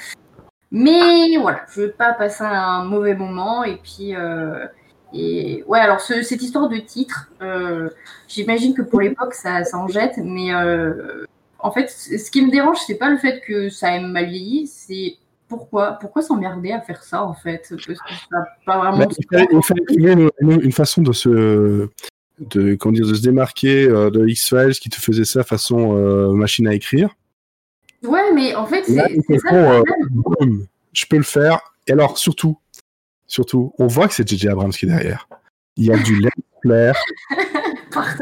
Mais voilà, je veux pas passer un mauvais moment, et puis. Et ouais, alors ce, cette histoire de titre, euh, j'imagine que pour l'époque ça, ça, en jette, mais euh, en fait, ce qui me dérange, c'est pas le fait que ça ait mal vieilli, c'est pourquoi, pourquoi s'emmerder à faire ça en fait Parce que ça pas vraiment. Bah, il fallait trouver une, une, façon de se, de, comment dire, de se démarquer euh, de X-Files qui te faisait ça façon euh, machine à écrire. Ouais, mais en fait, c'est ça. Je peux le faire. Et alors, surtout, surtout, on voit que c'est JJ Abrams qui est derrière. Il y a du lait clair.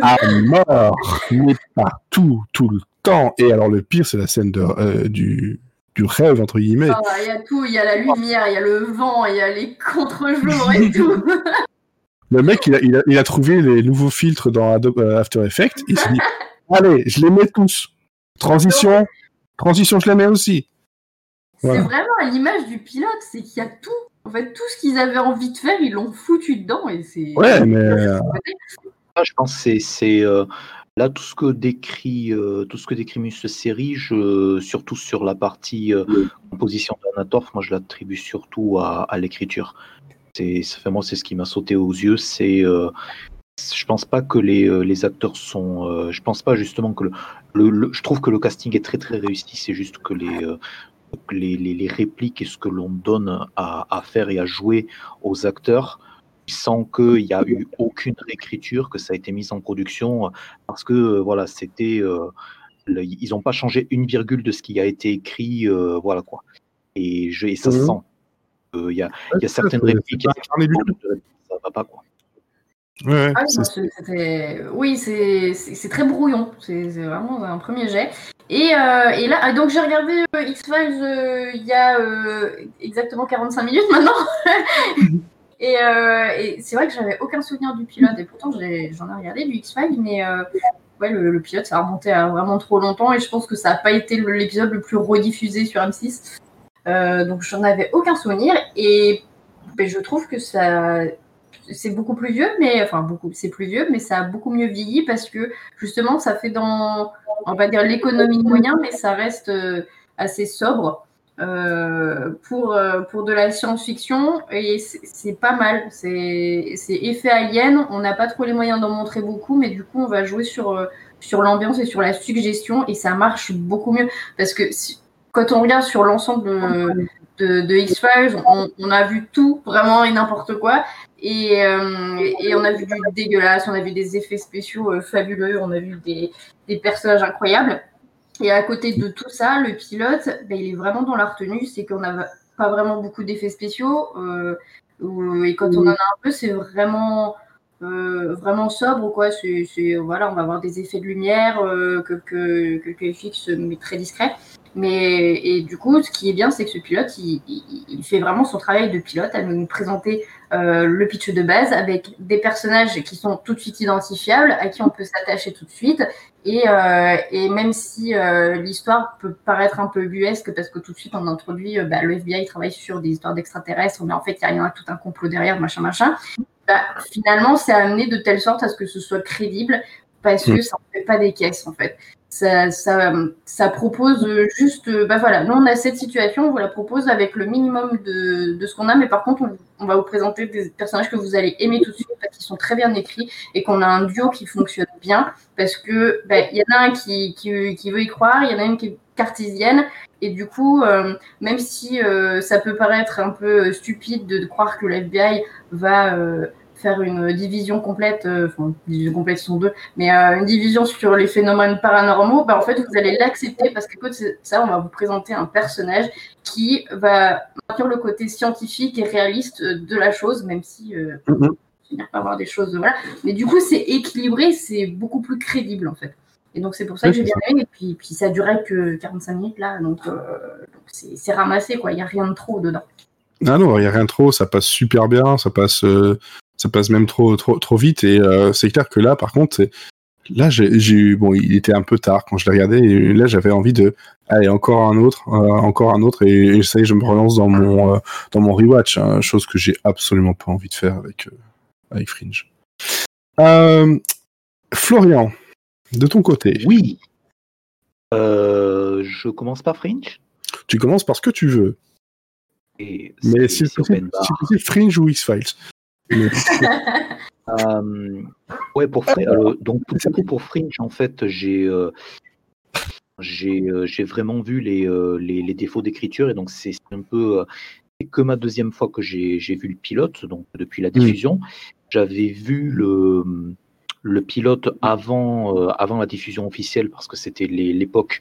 À mort, mais partout, tout le temps. Et alors le pire, c'est la scène de, du, du rêve, entre guillemets. Ah, il y a tout, il y a la lumière, il y a le vent, il y a les contre-jours et tout. Le mec, il a, il, a, il a, trouvé les nouveaux filtres dans Adobe After Effects. Il s'est dit, allez, je les mets tous. Transition, transition, je les mets aussi. Voilà. C'est vraiment l'image du pilote, c'est qu'il y a tout. En fait, tout ce qu'ils avaient envie de faire, ils l'ont foutu dedans. Et c'est. Ouais, mais. Ah, je pense que c'est. Euh, là, tout ce que décrit, euh, tout ce que décrit Mus série, je, surtout sur la partie euh, composition d'Anatorf, moi je l'attribue surtout à, à l'écriture. C'est, moi, c'est ce qui m'a sauté aux yeux. C'est, euh, je pense pas que les, euh, les acteurs sont. Euh, je pense pas justement que le, le, Je trouve que le casting est très très réussi. C'est juste que les, euh, les, les, les, répliques et ce que l'on donne à, à, faire et à jouer aux acteurs sans qu'il y a eu aucune réécriture, que ça a été mis en production, parce que euh, voilà, c'était. Euh, le, ils n'ont pas changé une virgule de ce qui a été écrit, voilà quoi. Et, je, et ça se mmh. sent. Il euh, y, a, y, a certaines répliques. Ça va pas quoi. Ouais, ah, oui, c'est très brouillon. C'est vraiment un premier jet. Et, euh, et là, donc j'ai regardé euh, X-Files euh, il y a exactement 45 minutes maintenant. et, et c'est vrai que j'avais aucun souvenir du pilote. Et pourtant, j'en ai, ai, regardé du X-Files, mais ouais, le, le, pilote, ça a remonté à vraiment trop longtemps. Et je pense que ça n'a pas été l'épisode le plus rediffusé sur M6. Euh, donc j'en avais aucun souvenir et ben, je trouve que ça c'est beaucoup plus vieux, mais enfin beaucoup, c'est plus vieux, mais ça a beaucoup mieux vieilli parce que justement ça fait dans, on va dire l'économie de moyens, mais ça reste euh, assez sobre euh, pour pour de la science-fiction et c'est pas mal. C'est effet alien, on n'a pas trop les moyens d'en montrer beaucoup, mais du coup on va jouer sur sur l'ambiance et sur la suggestion et ça marche beaucoup mieux parce que quand on regarde sur l'ensemble de, de, X-Files, on, a vu tout, vraiment et n'importe quoi. Et, euh, et, on a vu du dégueulasse, on a vu des effets spéciaux euh, fabuleux, on a vu des, personnages incroyables. Et à côté de tout ça, le pilote, ben, il est vraiment dans la retenue, c'est qu'on n'a pas vraiment beaucoup d'effets spéciaux. Euh, et quand on en a un peu, c'est vraiment vraiment sobre quoi c'est voilà on va avoir des effets de lumière que que que FX mais très discret mais et du coup ce qui est bien c'est que ce pilote il, il, il, fait vraiment son travail de pilote à nous présenter euh, le pitch de base avec des personnages qui sont tout de suite identifiables à qui on peut s'attacher tout de suite. Et, euh, et même si euh, l'histoire peut paraître un peu buesque parce que tout de suite on introduit bah, le FBI travaille sur des histoires d'extraterrestres mais en fait il y a tout un complot derrière machin machin. Bah, finalement, c'est amené de telle sorte à ce que ce soit crédible parce que mm. ça ne fait pas des caisses en fait. Ça, ça, ça propose juste, bah voilà, nous on a cette situation, on vous la propose avec le minimum de, de ce qu'on a, mais par contre on, on, va vous présenter des personnages que vous allez aimer tout de suite parce qu'ils sont très bien écrits et qu'on a un duo qui fonctionne bien parce que bah, il y en a un qui, qui, qui, veut y croire, il y en a une qui est cartésienne et du coup, euh, même si euh, ça peut paraître un peu stupide de, de croire que l'FBI va euh, faire une division complète, euh, enfin, division complète sont deux, mais euh, une division sur les phénomènes paranormaux, bah, en fait, vous allez l'accepter parce que ça, on va vous présenter un personnage qui va maintenir le côté scientifique et réaliste de la chose, même si euh, mm -hmm. pas avoir des choses, voilà. Mais du coup, c'est équilibré, c'est beaucoup plus crédible en fait. Et donc c'est pour ça que j'ai bien aimé. Et puis, puis ça durait que 45 minutes là, donc euh, c'est ramassé quoi. Il n'y a rien de trop dedans. Ah non, il n'y a rien de trop. Ça passe super bien. Ça passe. Euh ça passe même trop trop trop vite. Et euh, c'est clair que là par contre là j'ai eu bon il était un peu tard quand je l'ai regardé. Et là j'avais envie de allez encore un autre euh, encore un autre. Et, et, ça y est je me relance dans mon euh, dans mon rewatch hein, chose que j'ai absolument pas envie de faire avec avec Fringe. Florian de ton côté. Oui. Je commence par Fringe. Tu commences par ce que tu veux. Et mais si possible, Fringe ou X-Files? euh, ouais, pour euh, donc pour, pour Fringe, en fait, j'ai euh, j'ai euh, vraiment vu les, euh, les, les défauts d'écriture et donc c'est un peu que ma deuxième fois que j'ai vu le pilote, donc depuis la diffusion. Mmh. J'avais vu le, le pilote avant, euh, avant la diffusion officielle parce que c'était l'époque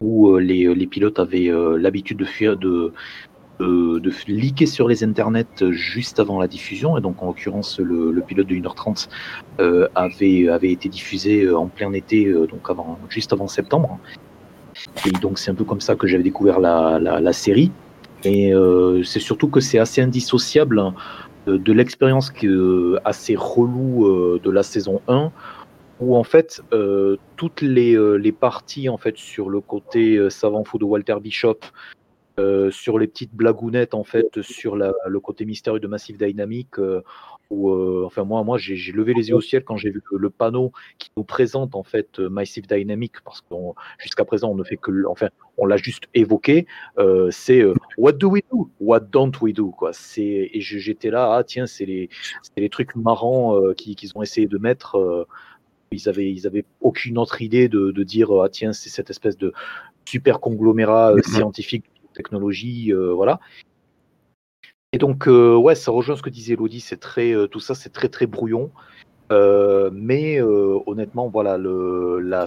où les, les, pilotes avaient l'habitude de, fuir, de, de, de leaker sur les internets juste avant la diffusion. Et donc, en l'occurrence, le, pilote de 1h30 avait, avait été diffusé en plein été, donc avant, juste avant septembre. Et donc, c'est un peu comme ça que j'avais découvert la, la, série. Et c'est surtout que c'est assez indissociable de, l'expérience assez relou de la saison 1 où en fait toutes les, les, parties en fait sur le côté savant fou de Walter Bishop euh, sur les petites blagounettes en fait sur le côté mystérieux de Massive Dynamic euh, où, euh, enfin moi moi j'ai levé les yeux au ciel quand j'ai vu le, panneau qui nous présente en fait Massive Dynamic parce que jusqu'à présent on ne fait que enfin on l'a juste évoqué c'est what do we do? What don't we do quoi. C'est et j'étais là ah tiens c'est les les trucs marrants qu'ils ont essayé de mettre ils avaient, ils avaient aucune autre idée de, de dire ah tiens c'est cette espèce de super conglomérat scientifique technologie, euh, voilà. Et donc, euh, ouais, ça rejoint ce que disait Elodie, c'est très, euh, tout ça, c'est très très brouillon. mais honnêtement, voilà, le, la,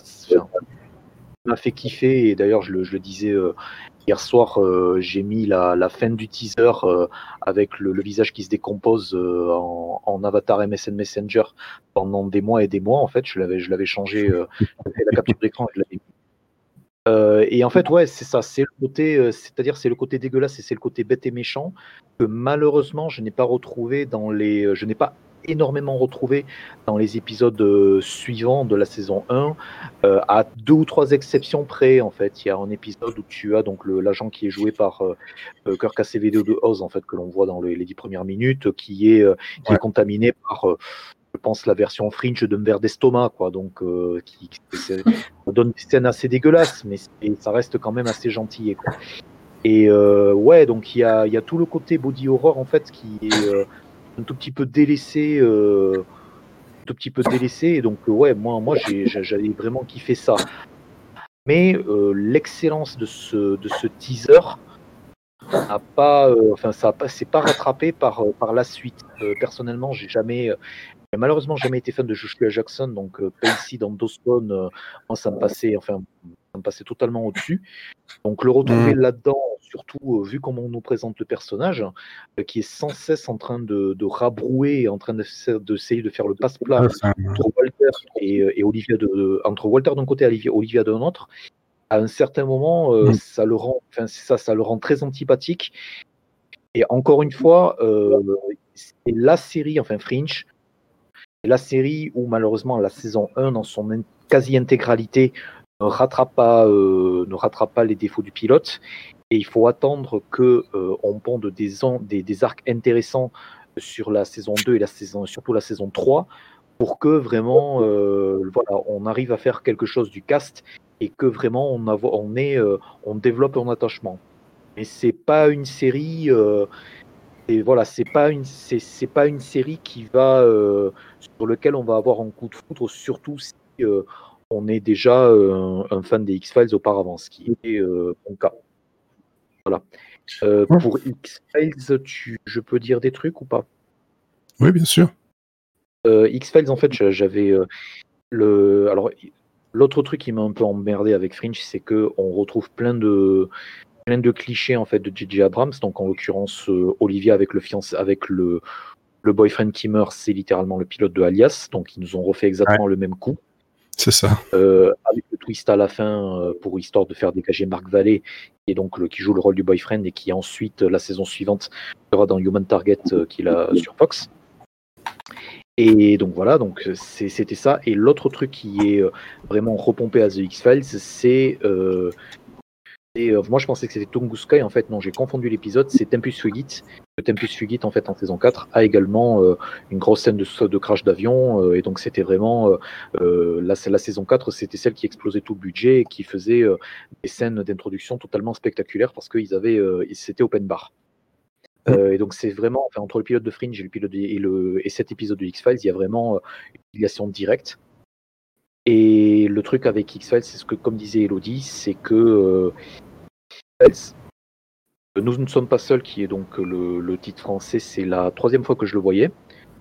m'a fait kiffer. Et d'ailleurs, je le, disais hier soir, j'ai mis la, fin du teaser avec le, visage qui se décompose en, avatar MSN Messenger pendant des mois et des mois. En fait, je l'avais, je l'avais changé, la capture d'écran, je l'avais euh, et en fait, ouais, c'est ça, c'est le côté, euh, c'est-à-dire c'est le côté dégueulasse et c'est le côté bête et méchant que malheureusement je n'ai pas retrouvé dans les, euh, je n'ai pas énormément retrouvé dans les épisodes suivants de la saison 1, à deux ou trois exceptions près. En fait, il y a un épisode où tu as donc l'agent qui est joué par Kirk ACVD de Oz, en fait, que l'on voit dans les, dix premières minutes, qui est, qui est contaminé par je pense, la version Fringe d'un verre d'estomac, quoi. Donc, euh, qui, donne des scènes assez dégueulasses, mais ça reste quand même assez gentil. Et euh, ouais, donc il y a, a, tout le côté body horror en fait qui est euh, un tout petit peu délaissé, un tout petit peu délaissé. Donc ouais, moi, moi, j'avais vraiment kiffé ça. Mais l'excellence de ce, teaser n'a pas, enfin ça, c'est pas rattrapé par par la suite. personnellement, j'ai jamais, malheureusement jamais été fan de Joshua Jackson, donc euh, Pacey dans Dawson, euh, moi ça me passait, enfin, ça me passait totalement au-dessus. Donc le retrouver mm. là-dedans, surtout euh, vu comment on nous présente le personnage, qui est sans cesse en train de, de rabrouer, en train d'essayer de, faire le passe-plat entre Walter et, Olivia de, entre Walter d'un côté et Olivia d'un autre. À un certain moment, mm. ça le rend, enfin ça, ça le rend très antipathique. Et encore une fois, c'est la série, enfin Fringe, la série où malheureusement la saison 1 dans son quasi-intégralité ne rattrape pas, euh, ne rattrape pas les défauts du pilote. Et il faut attendre que euh, on ponde des, arcs intéressants sur la saison 2 et la saison, surtout la saison 3 pour que vraiment euh, voilà, on arrive à faire quelque chose du cast et que vraiment on, on développe un attachement. Mais c'est pas une série et voilà, c'est pas une c'est pas une série qui va euh, sur lequel on va avoir un coup de foudre, surtout si euh, on est déjà euh, un fan des X Files auparavant, ce qui est mon cas. Voilà. pour X Files, je peux dire des trucs ou pas? Oui, bien sûr. X Files, en fait, j'avais le alors l'autre truc qui m'a un peu emmerdé avec Fringe, c'est que on retrouve plein de plein de clichés en fait de J.J. Abrams. Donc en l'occurrence, euh, Olivia avec le fiancé, avec le, le boyfriend qui meurt, c'est littéralement le pilote de Alias. Donc ils nous ont refait exactement le même coup. C'est ça. Euh, avec le twist à la fin euh, pour histoire de faire dégager Marc Vallée, qui est donc le, qui joue le rôle du boyfriend et qui ensuite la saison suivante sera dans Human Target qu'il a sur Fox. Et donc voilà, donc c'était ça. Et l'autre truc qui est vraiment repompé à The X-Files, c'est et, euh, moi, je pensais que c'était Tunguska, en fait, non, j'ai confondu l'épisode. C'est Tempus Fugit. Le Tempus Fugit, en fait, en saison 4, a également euh, une grosse scène de, de crash d'avion. Euh, et donc, c'était vraiment. la, la saison 4, c'était celle qui explosait tout le budget et qui faisait des scènes d'introduction totalement spectaculaires parce qu'ils avaient. c'était open bar. et donc, c'est vraiment. Enfin, entre le pilote de Fringe et, le pilote et, le, et cet épisode de X-Files, il y a vraiment une filiation directe. Et le truc avec X-Files, c'est ce que, comme disait Elodie, c'est que euh, nous ne sommes pas seuls, qui est donc le, titre français, c'est la troisième fois que je le voyais.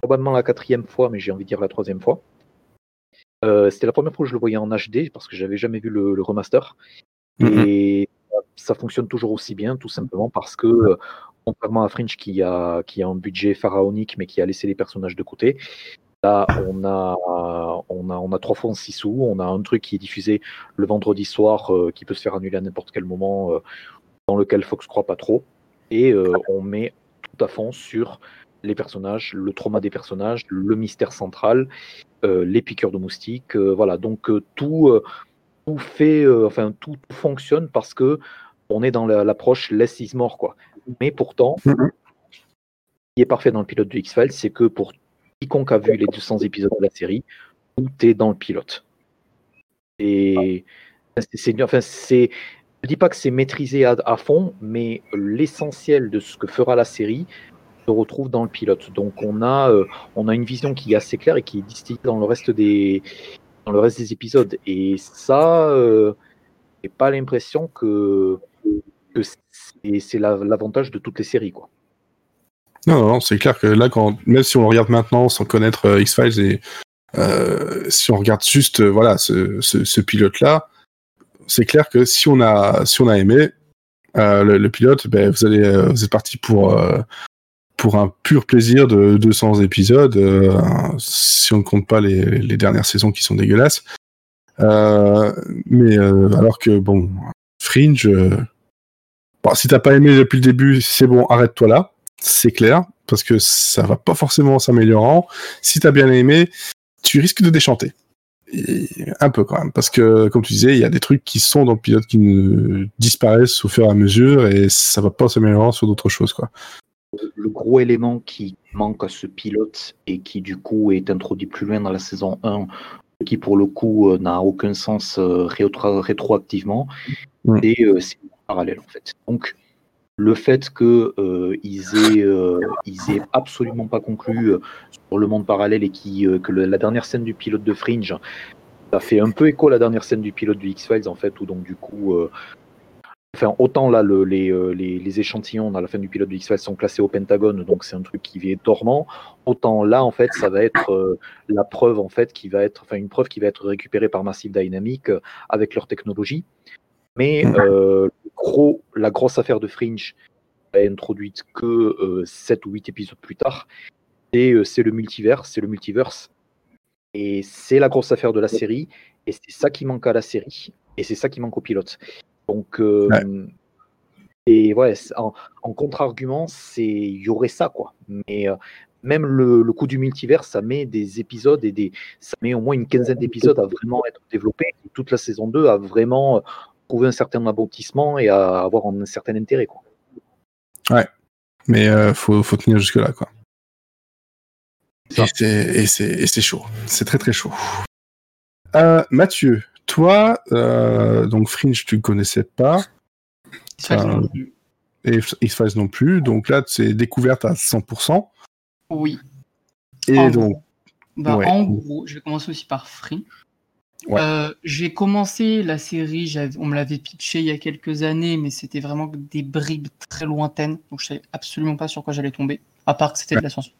Probablement la quatrième fois, mais j'ai envie de dire la troisième fois. Euh, c'était la première fois que je le voyais en HD, parce que j'avais jamais vu le, remaster. Mm-hmm. Et ça fonctionne toujours aussi bien, tout simplement parce que, contrairement à Fringe qui a, qui a un budget pharaonique mais qui a laissé les personnages de côté, là on a, on a, on a trois fois en six sous, on a un truc qui est diffusé le vendredi soir qui peut se faire annuler à n'importe quel moment, dans lequel Fox croit pas trop, et on met tout à fond sur les personnages, le trauma des personnages, le mystère central, euh, les piqueurs de moustiques. Euh, voilà, donc euh, tout, tout fait, enfin tout fonctionne parce que on est dans l'approche less is more, quoi. Mais pourtant, mm-hmm. ce qui est parfait dans le pilote de X-Files, c'est que pour quiconque a vu les 200 épisodes de la série, tout est dans le pilote. Et c'est, enfin, c'est, je dis pas que c'est maîtrisé à fond, mais l'essentiel de ce que fera la série retrouve dans le pilote. Donc on a, euh, on a une vision qui est assez claire et qui est distillée dans le reste des, dans le reste des épisodes. Et ça, euh, j'ai pas l'impression que, que c'est l'avantage de toutes les séries. Quoi. Non, non, c'est clair que là, même si on regarde maintenant sans connaître euh, X-Files et si on regarde juste voilà ce, ce, pilote-là, c'est clair que si on a, si on a aimé, le, pilote, ben, vous, allez, vous êtes parti pour, pour un pur plaisir de 200 épisodes, euh, si on ne compte pas les, dernières saisons qui sont dégueulasses. Euh, mais euh, alors que bon, Fringe, bon, si t'as pas aimé depuis le début, c'est bon, arrête-toi là, c'est clair, parce que ça va pas forcément s'améliorant. Si t'as bien aimé, tu risques de déchanter. un peu quand même, parce que comme tu disais, il y a des trucs qui sont dans le pilote qui ne disparaissent au fur et à mesure et ça va pas s'améliorer sur d'autres choses quoi le gros élément qui manque à ce pilote et qui du coup est introduit plus loin dans la saison 1, qui pour le coup euh, n'a aucun sens euh, rétroactivement, et euh, c'est parallèle en fait. Donc le fait qu'ils aient, ils aient absolument pas conclu sur le monde parallèle et qui, que la dernière scène du pilote de Fringe, ça fait un peu écho à la dernière scène du pilote du X-Files en fait, où donc du coup autant là, le, les, euh, échantillons à la fin du pilote de X-Files sont classés au Pentagone, donc c'est un truc qui est dormant. Autant là, en fait, ça va être euh, la preuve, en fait, qui va être, une preuve qui va être récupérée par Massive Dynamics euh, avec leur technologie. Mais gros, la grosse affaire de Fringe est introduite que 7 ou 8 épisodes plus tard. Et c'est le multivers, c'est le multiverse. Et c'est la grosse affaire de la série. Et c'est ça qui manque à la série. Et c'est ça qui manque au pilote. Donc, euh, et ouais, en, contre-argument, c'est il y aurait ça quoi. Mais euh, même le, coup du multivers, ça met des épisodes et des, ça met au moins une quinzaine d'épisodes à vraiment être développés. toute la saison 2 a vraiment euh, trouvé un certain aboutissement et à avoir un certain intérêt quoi. Ouais, mais il faut, faut, tenir jusque là quoi. Et c'est chaud, c'est très très chaud. Mathieu, toi, euh, donc Fringe, tu ne connaissais pas. Euh, et X-Files non plus. Donc là, c'est découverte à 100%. Oui. Et en donc. Gros. Bah, En gros, je vais commencer aussi par Fringe. Euh, j'ai commencé la série, on me l'avait pitché il y a quelques années, mais c'était vraiment des bribes très lointaines, donc je savais absolument pas sur quoi j'allais tomber, à part que c'était de la science.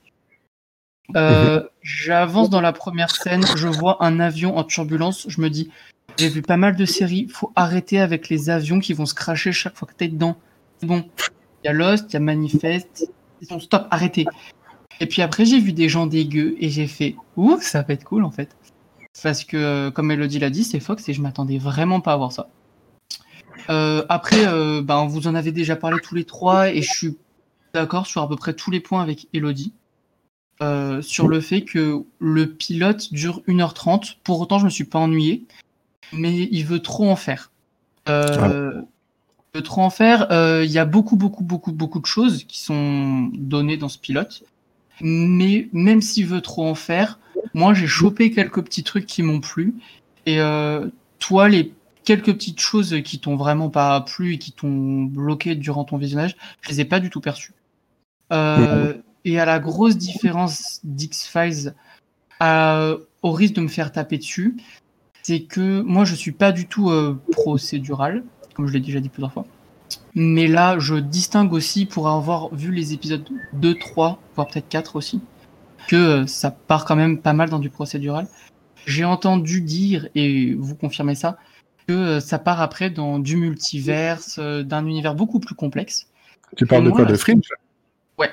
Mhm. J'avance dans la première scène, je vois un avion en turbulence, je me dis, j'ai vu pas mal de séries. Faut arrêter avec les avions qui vont se cracher chaque fois que t'es dedans. Bon, il y a Lost, il y a Manifest. Bon, stop, arrêtez. Et puis après, j'ai vu des gens dégueux et j'ai fait Ouh, ça va être cool en fait. Parce que, euh, comme Elodie l'a dit, c'est Fox et je m'attendais vraiment pas à voir ça. Euh, après, euh, ben, vous en avez déjà parlé tous les trois et je suis d'accord sur à peu près tous les points avec Elodie. sur le fait que le pilote dure 1h30. Pour autant, je me suis pas ennuyé mais il veut trop en faire. Euh, Il veut trop en faire. Euh, il y a beaucoup, beaucoup, beaucoup, beaucoup de choses qui sont données dans ce pilote. Mais même s'il veut trop en faire, moi j'ai chopé quelques petits trucs qui m'ont plu. Et euh, toi, les quelques petites choses qui t'ont vraiment pas plu et qui t'ont bloqué durant ton visionnage, je les ai pas du tout perçues. Euh, et à la grosse différence d'X-Files, au risque de me faire taper dessus, c'est que moi je suis pas du tout euh, procédural, comme je l'ai déjà dit plusieurs fois. Mais là, je distingue aussi, pour avoir vu les épisodes 2, 3, voire peut-être 4 aussi, que euh, ça part quand même pas mal dans du procédural. J'ai entendu dire, et vous confirmez ça, que ça part après dans du multiverse, d'un univers beaucoup plus complexe. Tu parles de quoi De Fringe? Ouais.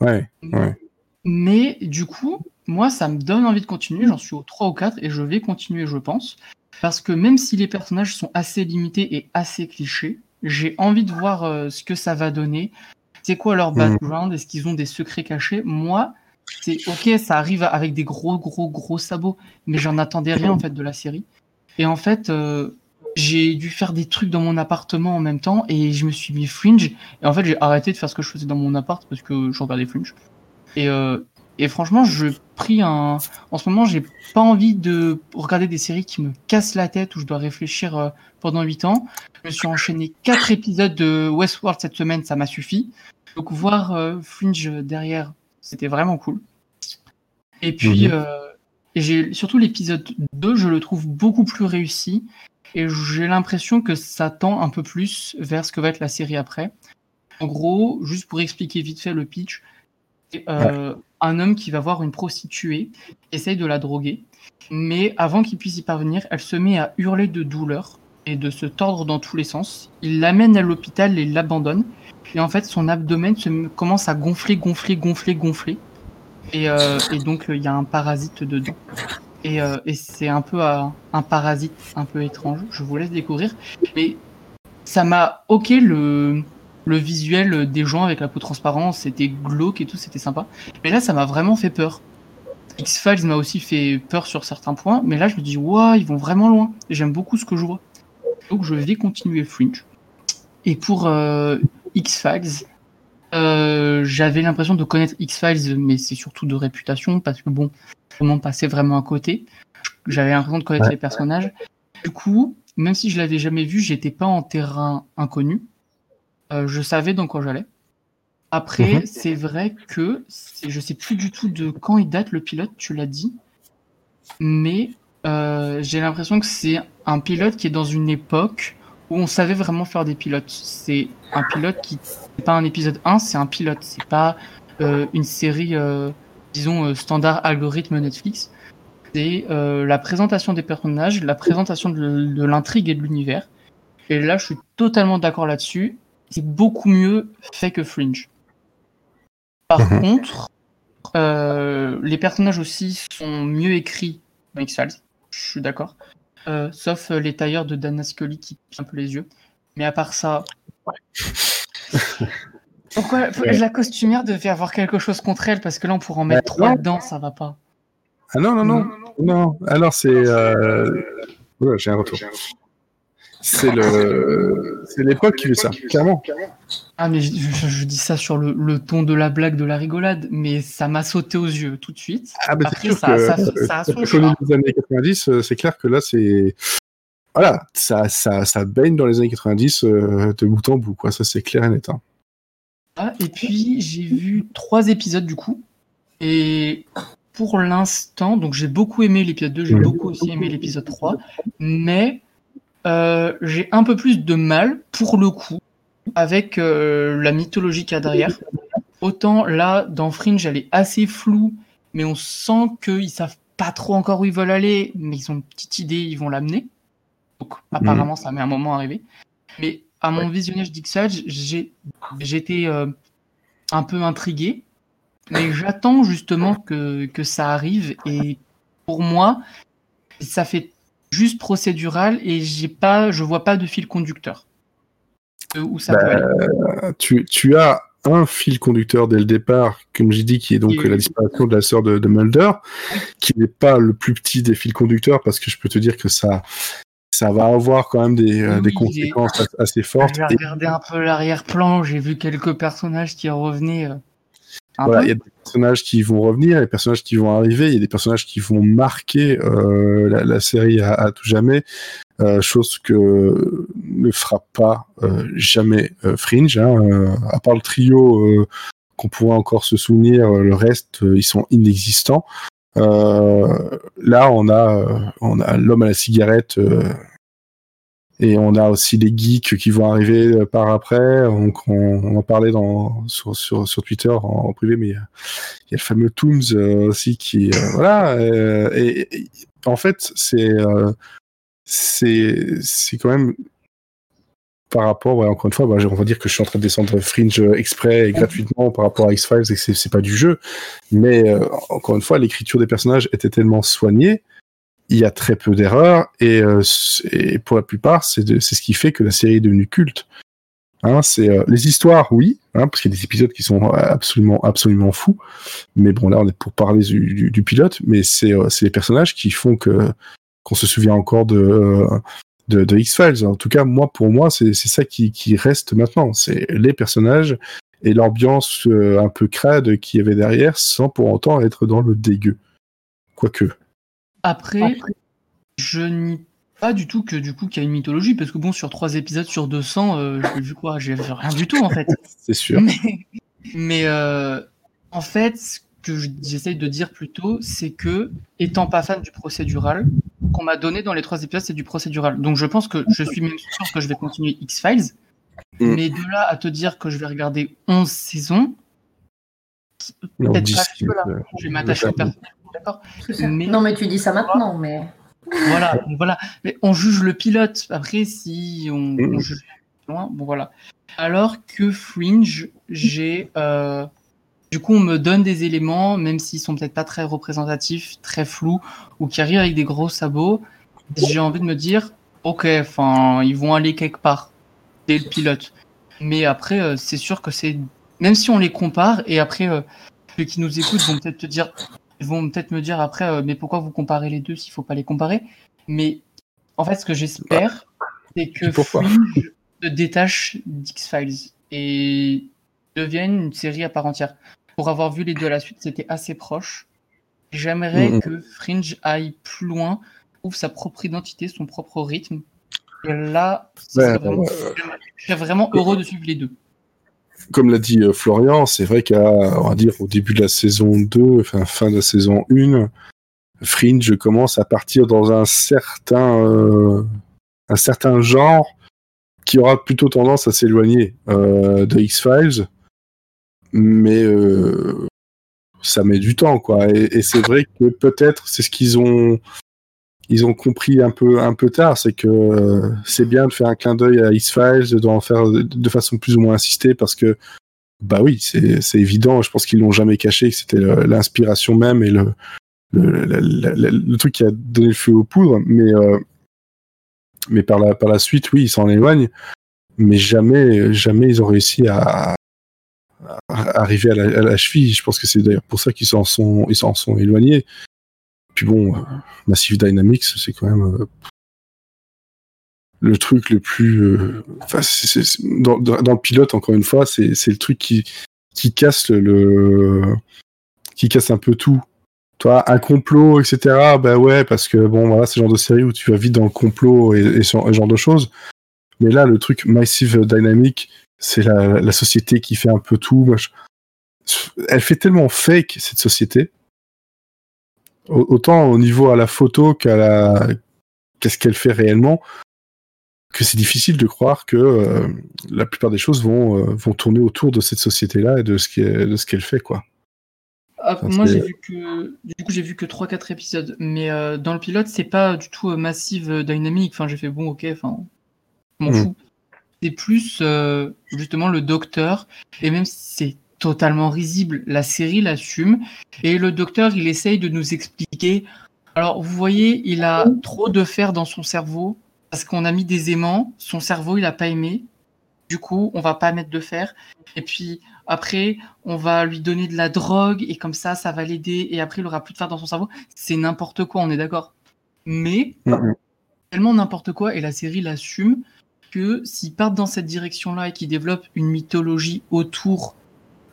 Ouais, ouais. Mais du coup, moi, ça me donne envie de continuer. J'en suis au 3 ou 4 et je vais continuer, je pense. Parce que même si les personnages sont assez limités et assez clichés, j'ai envie de voir euh, ce que ça va donner. C'est quoi leur hmm. background? Est-ce qu'ils ont des secrets cachés? Moi, c'est ok, ça arrive avec des gros, gros, gros sabots, mais j'en attendais rien en fait de la série. Et en fait, euh, j'ai dû faire des trucs dans mon appartement en même temps et je me suis mis Fringe. Et en fait, j'ai arrêté de faire ce que je faisais dans mon appart parce que je regardais Fringe. Et, euh, franchement, je pris un. En ce moment, j'ai pas envie de regarder des séries qui me cassent la tête où je dois réfléchir euh, pendant 8 ans. Je me suis enchaîné 4 épisodes de Westworld cette semaine, ça m'a suffi. Donc voir Fringe derrière, c'était vraiment cool. Et puis, mhm. j'ai surtout l'épisode 2, je le trouve beaucoup plus réussi. Et j'ai l'impression que ça tend un peu plus vers ce que va être la série après. En gros, juste pour expliquer vite fait le pitch, euh, un homme qui va voir une prostituée, essaye de la droguer, mais avant qu'il puisse y parvenir, elle se met à hurler de douleur et de se tordre dans tous les sens. Il l'amène à l'hôpital et l'abandonne. Et en fait, son abdomen commence à gonfler, gonfler, gonfler, gonfler. Et, euh, donc, il y a un parasite dedans. Euh, et, c'est un peu un, parasite un peu étrange. Je vous laisse découvrir. Mais ça m'a ok le, le visuel des gens avec la peau transparente, c'était glauque et tout, c'était sympa. Mais là, ça m'a vraiment fait peur. X-Files m'a aussi fait peur sur certains points, mais là, je me dis, waouh, ils vont vraiment loin. J'aime beaucoup ce que je vois. Donc, je vais continuer Fringe. Et pour euh, X-Files, euh, j'avais l'impression de connaître X-Files, mais c'est surtout de réputation, parce que bon, comment passer vraiment à côté. J'avais l'impression de connaître les personnages. Du coup, même si je l'avais jamais vu, j'étais pas en terrain inconnu. Euh, je savais dans quoi j'allais. Après, mhm. c'est vrai que je sais plus du tout de quand il date le pilote, tu l'as dit, mais euh, j'ai l'impression que c'est un pilote qui est dans une époque où on savait vraiment faire des pilotes. C'est un pilote qui n'est pas un épisode 1, c'est un pilote, c'est pas euh, une série, disons, standard algorithme Netflix. C'est la présentation des personnages, la présentation de l'intrigue et de l'univers. Et là, je suis totalement d'accord là-dessus c'est beaucoup mieux fait que Fringe. Par mhm. contre, euh, les personnages aussi sont mieux écrits dans X-Files, je suis d'accord. Euh, sauf les tailleurs de Dana Scully qui piquent un peu les yeux. Mais à part ça. Pourquoi la costumière devait avoir quelque chose contre elle? Parce que là, on pourrait en mettre trois dedans, ça va pas. Ah non, non, non. Non, alors c'est. Euh... j'ai un retour. C'est le, c'est l'époque qui veut ça, clairement. Ah mais je, dis ça sur le, ton de la blague, de la rigolade, mais ça m'a sauté aux yeux tout de suite. Ah bah c'est sûr ça, que ça, ça, les années 90, euh, c'est clair que là c'est, voilà, ça, ça, ça baigne dans les années 90 euh, de bout en bout, quoi. Ça c'est clair et net. Hein. Ah, et puis j'ai vu trois épisodes du coup, et pour l'instant, donc j'ai beaucoup aimé l'épisode 2, j'ai mmh. beaucoup aussi aimé l'épisode 3, mais euh, j'ai un peu plus de mal, pour le coup, avec euh, la mythologie qu'il y a derrière. Autant là, dans Fringe, elle est assez floue, mais on sent qu'ils savent pas trop encore où ils veulent aller, mais ils ont une petite idée, ils vont l'amener. Donc apparemment, ça met un moment à arriver. Mais à mon visionnage d'Ixage, j'étais euh, un peu intrigué, mais j'attends justement que, que ça arrive. Et pour moi, ça fait juste procédural et j'ai pas, je vois pas de fil conducteur. Euh, où ça bah, Tu, tu, as un fil conducteur dès le départ, comme j'ai dit, qui est donc la disparition de la sœur de, Mulder, qui n'est pas le plus petit des fils conducteurs, parce que je peux te dire que ça, ça va avoir quand même des, euh, des conséquences assez fortes. J'ai regardé un peu l'arrière-plan, j'ai vu quelques personnages qui revenaient. Euh, il y a des personnages qui vont revenir, des personnages qui vont arriver, il y a des personnages qui vont marquer euh, la, série à, tout jamais, euh, chose que ne fera pas euh, jamais Fringe, hein, à part le trio qu'on pourrait encore se souvenir, le reste ils sont inexistants. là, on a, on a l'homme à la cigarette et on a aussi des geeks qui vont arriver euh, par après. Donc on, en parlait sur, Twitter en, privé, mais il y, a, le fameux Tooms euh, aussi qui euh, voilà. et, en fait, c'est c'est c'est quand même par rapport, encore une fois, bah, on va dire que je suis en train de descendre Fringe exprès et gratuitement par rapport à X-Files et que c'est pas du jeu. Mais euh, encore une fois, l'écriture des personnages était tellement soignée, il y a très peu d'erreurs et, euh, et, pour la plupart, c'est ce qui fait que la série est devenue culte. Hein, c'est euh, les histoires, oui, hein, parce qu'il y a des épisodes qui sont absolument, absolument fous. Mais bon, là, on est pour parler du, du, pilote, mais c'est les personnages qui font que qu'on se souvient encore de de, X-Files. En tout cas, moi, pour moi, c'est ça qui, qui, reste maintenant. C'est les personnages et l'ambiance euh, un peu crade qu'il y avait derrière, sans pour autant être dans le dégueu. Quoique. Après, je nie pas du tout que du coup qu'il y a une mythologie, parce que bon, sur trois épisodes sur 200, euh, j'ai vu quoi? J'ai vu rien du tout en fait. c'est sûr. Mais, euh, en fait, que j'essaye de dire plutôt, c'est que, étant pas fan du procédural, qu'on m'a donné dans les trois épisodes, c'est du procédural. Donc je pense que je suis même sûr que je vais continuer X-Files. Mm. Mais de là à te dire que je vais regarder 11 saisons, peut-être pas là. Je vais m'attacher au personnage, d'accord Non, mais tu dis ça maintenant, mais. Voilà, voilà. Mais on juge le pilote. Après, si on, mm. juge loin, bon voilà. Alors que Fringe, j'ai. Euh, du coup, on me donne des éléments, même s'ils sont peut-être pas très représentatifs, très flous, ou qui arrivent avec des gros sabots. J'ai envie de me dire, ok, enfin, ils vont aller quelque part dès le pilote. Mais après, euh, c'est sûr que c'est, même si on les compare, et après, euh, ceux qui nous écoutent vont peut-être te dire, vont peut-être me dire après, euh, mais pourquoi vous comparez les deux s'il faut pas les comparer? Mais en fait, ce que j'espère, c'est que Fringe se détache d'X-Files et devienne une série à part entière pour avoir vu les deux à la suite, c'était assez proche. J'aimerais mm-hmm. que Fringe aille plus loin, trouve sa propre identité, son propre rythme. Et là, je serais vraiment heureux de suivre les deux. Comme l'a dit euh, Florian, c'est vrai qu'à dire au début de la saison 2, enfin fin de la saison 1, Fringe commence à partir dans un certain euh, un certain genre qui aura plutôt tendance à s'éloigner euh, de X-Files mais ça met du temps, quoi. Et, c'est vrai que peut-être c'est ce qu'ils ont, ils ont compris un peu, un peu tard, c'est que euh, c'est bien de faire un clin d'œil à X-Files, d'en faire de façon plus ou moins insistée, parce que, bah oui, c'est évident. Je pense qu'ils l'ont jamais caché, que c'était l'inspiration même et le le, truc qui a donné le feu aux poudres, mais euh, mais par la par la suite, oui, ils s'en éloignent, mais jamais jamais ils ont réussi à, arriver à la, cheville. Je pense que c'est d'ailleurs pour ça qu'ils s'en sont, s'en sont éloignés. Puis bon, euh, Massive Dynamics, c'est quand même euh, le truc le plus. Euh, dans, le pilote, encore une fois, c'est le truc qui, casse le, qui casse un peu tout. Toi, un complot, etc. Bah ouais, parce que bon, voilà, c'est le genre de série où tu vas vite dans le complot et, et ce genre de choses. Mais là, le truc Massive Dynamics c'est la, société qui fait un peu tout. Elle fait tellement fake cette société. Autant au niveau à la photo qu'à la qu'est-ce qu'elle fait réellement, que c'est difficile de croire que euh, la plupart des choses vont, euh, vont tourner autour de cette société-là et de ce qu'elle fait, quoi. Ah, moi, j'ai vu que du coup j'ai vu que 3-4 épisodes, mais euh, dans le pilote c'est pas du tout massive dynamique. Enfin, j'ai fait bon, ok, enfin, m'en hmm. fous c'est plus justement le docteur, et même si c'est totalement risible, la série l'assume, et le docteur, il essaye de nous expliquer. Alors, vous voyez, il a trop de fer dans son cerveau, parce qu'on a mis des aimants, son cerveau, il n'a pas aimé, du coup, on va pas mettre de fer, et puis après, on va lui donner de la drogue, et comme ça, ça va l'aider, et après, il aura plus de fer dans son cerveau. C'est n'importe quoi, on est d'accord. Mais, tellement n'importe quoi, et la série l'assume, que s'ils partent dans cette direction-là et qu'ils développent une mythologie autour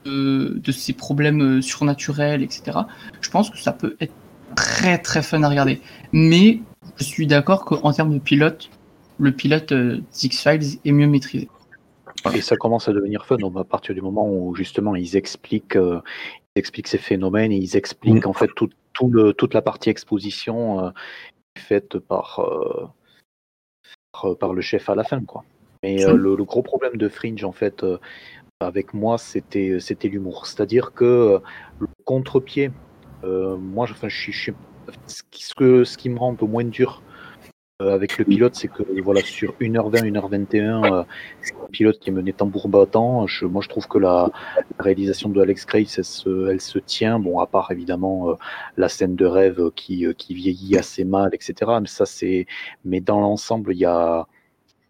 de, ces problèmes euh, surnaturels, etc., je pense que ça peut être très très fun à regarder. Mais je suis d'accord qu'en termes de pilote, le pilote euh, X-Files est mieux maîtrisé. Et ça commence à devenir fun à partir du moment où justement ils expliquent, euh, ils expliquent ces phénomènes et ils expliquent mm. en fait tout, le, toute la partie exposition faite par, par le chef à la fin, quoi. Mais euh, le, gros problème de Fringe, en fait, euh, avec moi, c'était c'était l'humour. C'est-à-dire que euh, le contre-pied, moi, enfin, ce, qui, me rend un peu moins dur avec le pilote, c'est que voilà, sur 1h20, 1h21, c'est un pilote qui est mené tambour battant. Moi, je trouve que la, réalisation de Alex Grace, elle se, tient. Bon, à part évidemment la scène de rêve qui, qui vieillit assez mal, etc. Mais ça. Mais dans l'ensemble, il y a.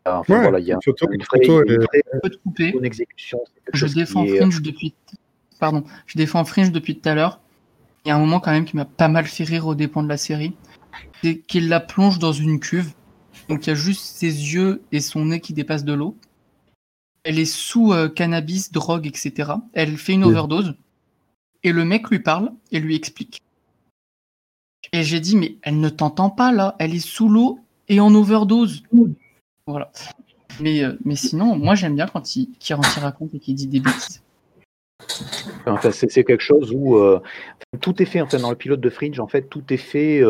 Enfin, voilà, il y a une vraie, exécution. Je défends Fringe depuis. Pardon, je défends Fringe depuis tout à l'heure. Il y a un moment quand même qui m'a pas mal fait rire au dépend de la série c'est qu'il la plonge dans une cuve. Donc il y a juste ses yeux et son nez qui dépassent de l'eau. Elle est sous euh, cannabis, drogue, etc. Elle fait une overdose. Et le mec lui parle et lui explique. Et j'ai dit, mais elle ne t'entend pas là. Elle est sous l'eau et en overdose. Voilà. Mais, euh, mais sinon, moi j'aime bien quand il, raconte et qu'il dit des bêtises. Enfin, c'est quelque chose où euh, tout est fait enfin, dans le pilote de Fringe. En fait, tout est fait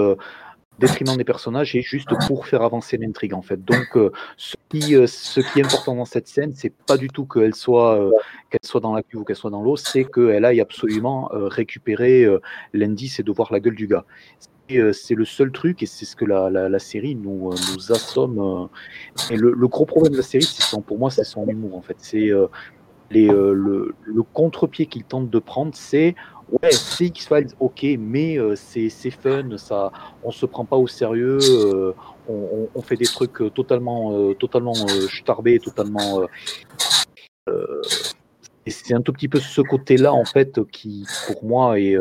détriment des personnages et juste pour faire avancer l'intrigue en fait. Donc euh, ce, qui, euh, ce qui est important dans cette scène, c'est pas du tout qu'elle soit, euh, qu'elle soit dans la cuve ou qu'elle soit dans l'eau, c'est qu'elle aille absolument récupérer l'indice et de voir la gueule du gars. C'est le seul truc et c'est ce que la, la, série nous, nous assomme. Et le, le, gros problème de la série, c'est pour moi, c'est son humour en fait. C'est le, contre-pied qu'il tente de prendre, c'est ouais, c'est X-Files, ok, mais euh, c'est fun, ça, on se prend pas au sérieux, euh, on, fait des trucs euh, totalement, totalement starbés, totalement. et c'est un tout petit peu ce côté-là, en fait, qui, pour moi, est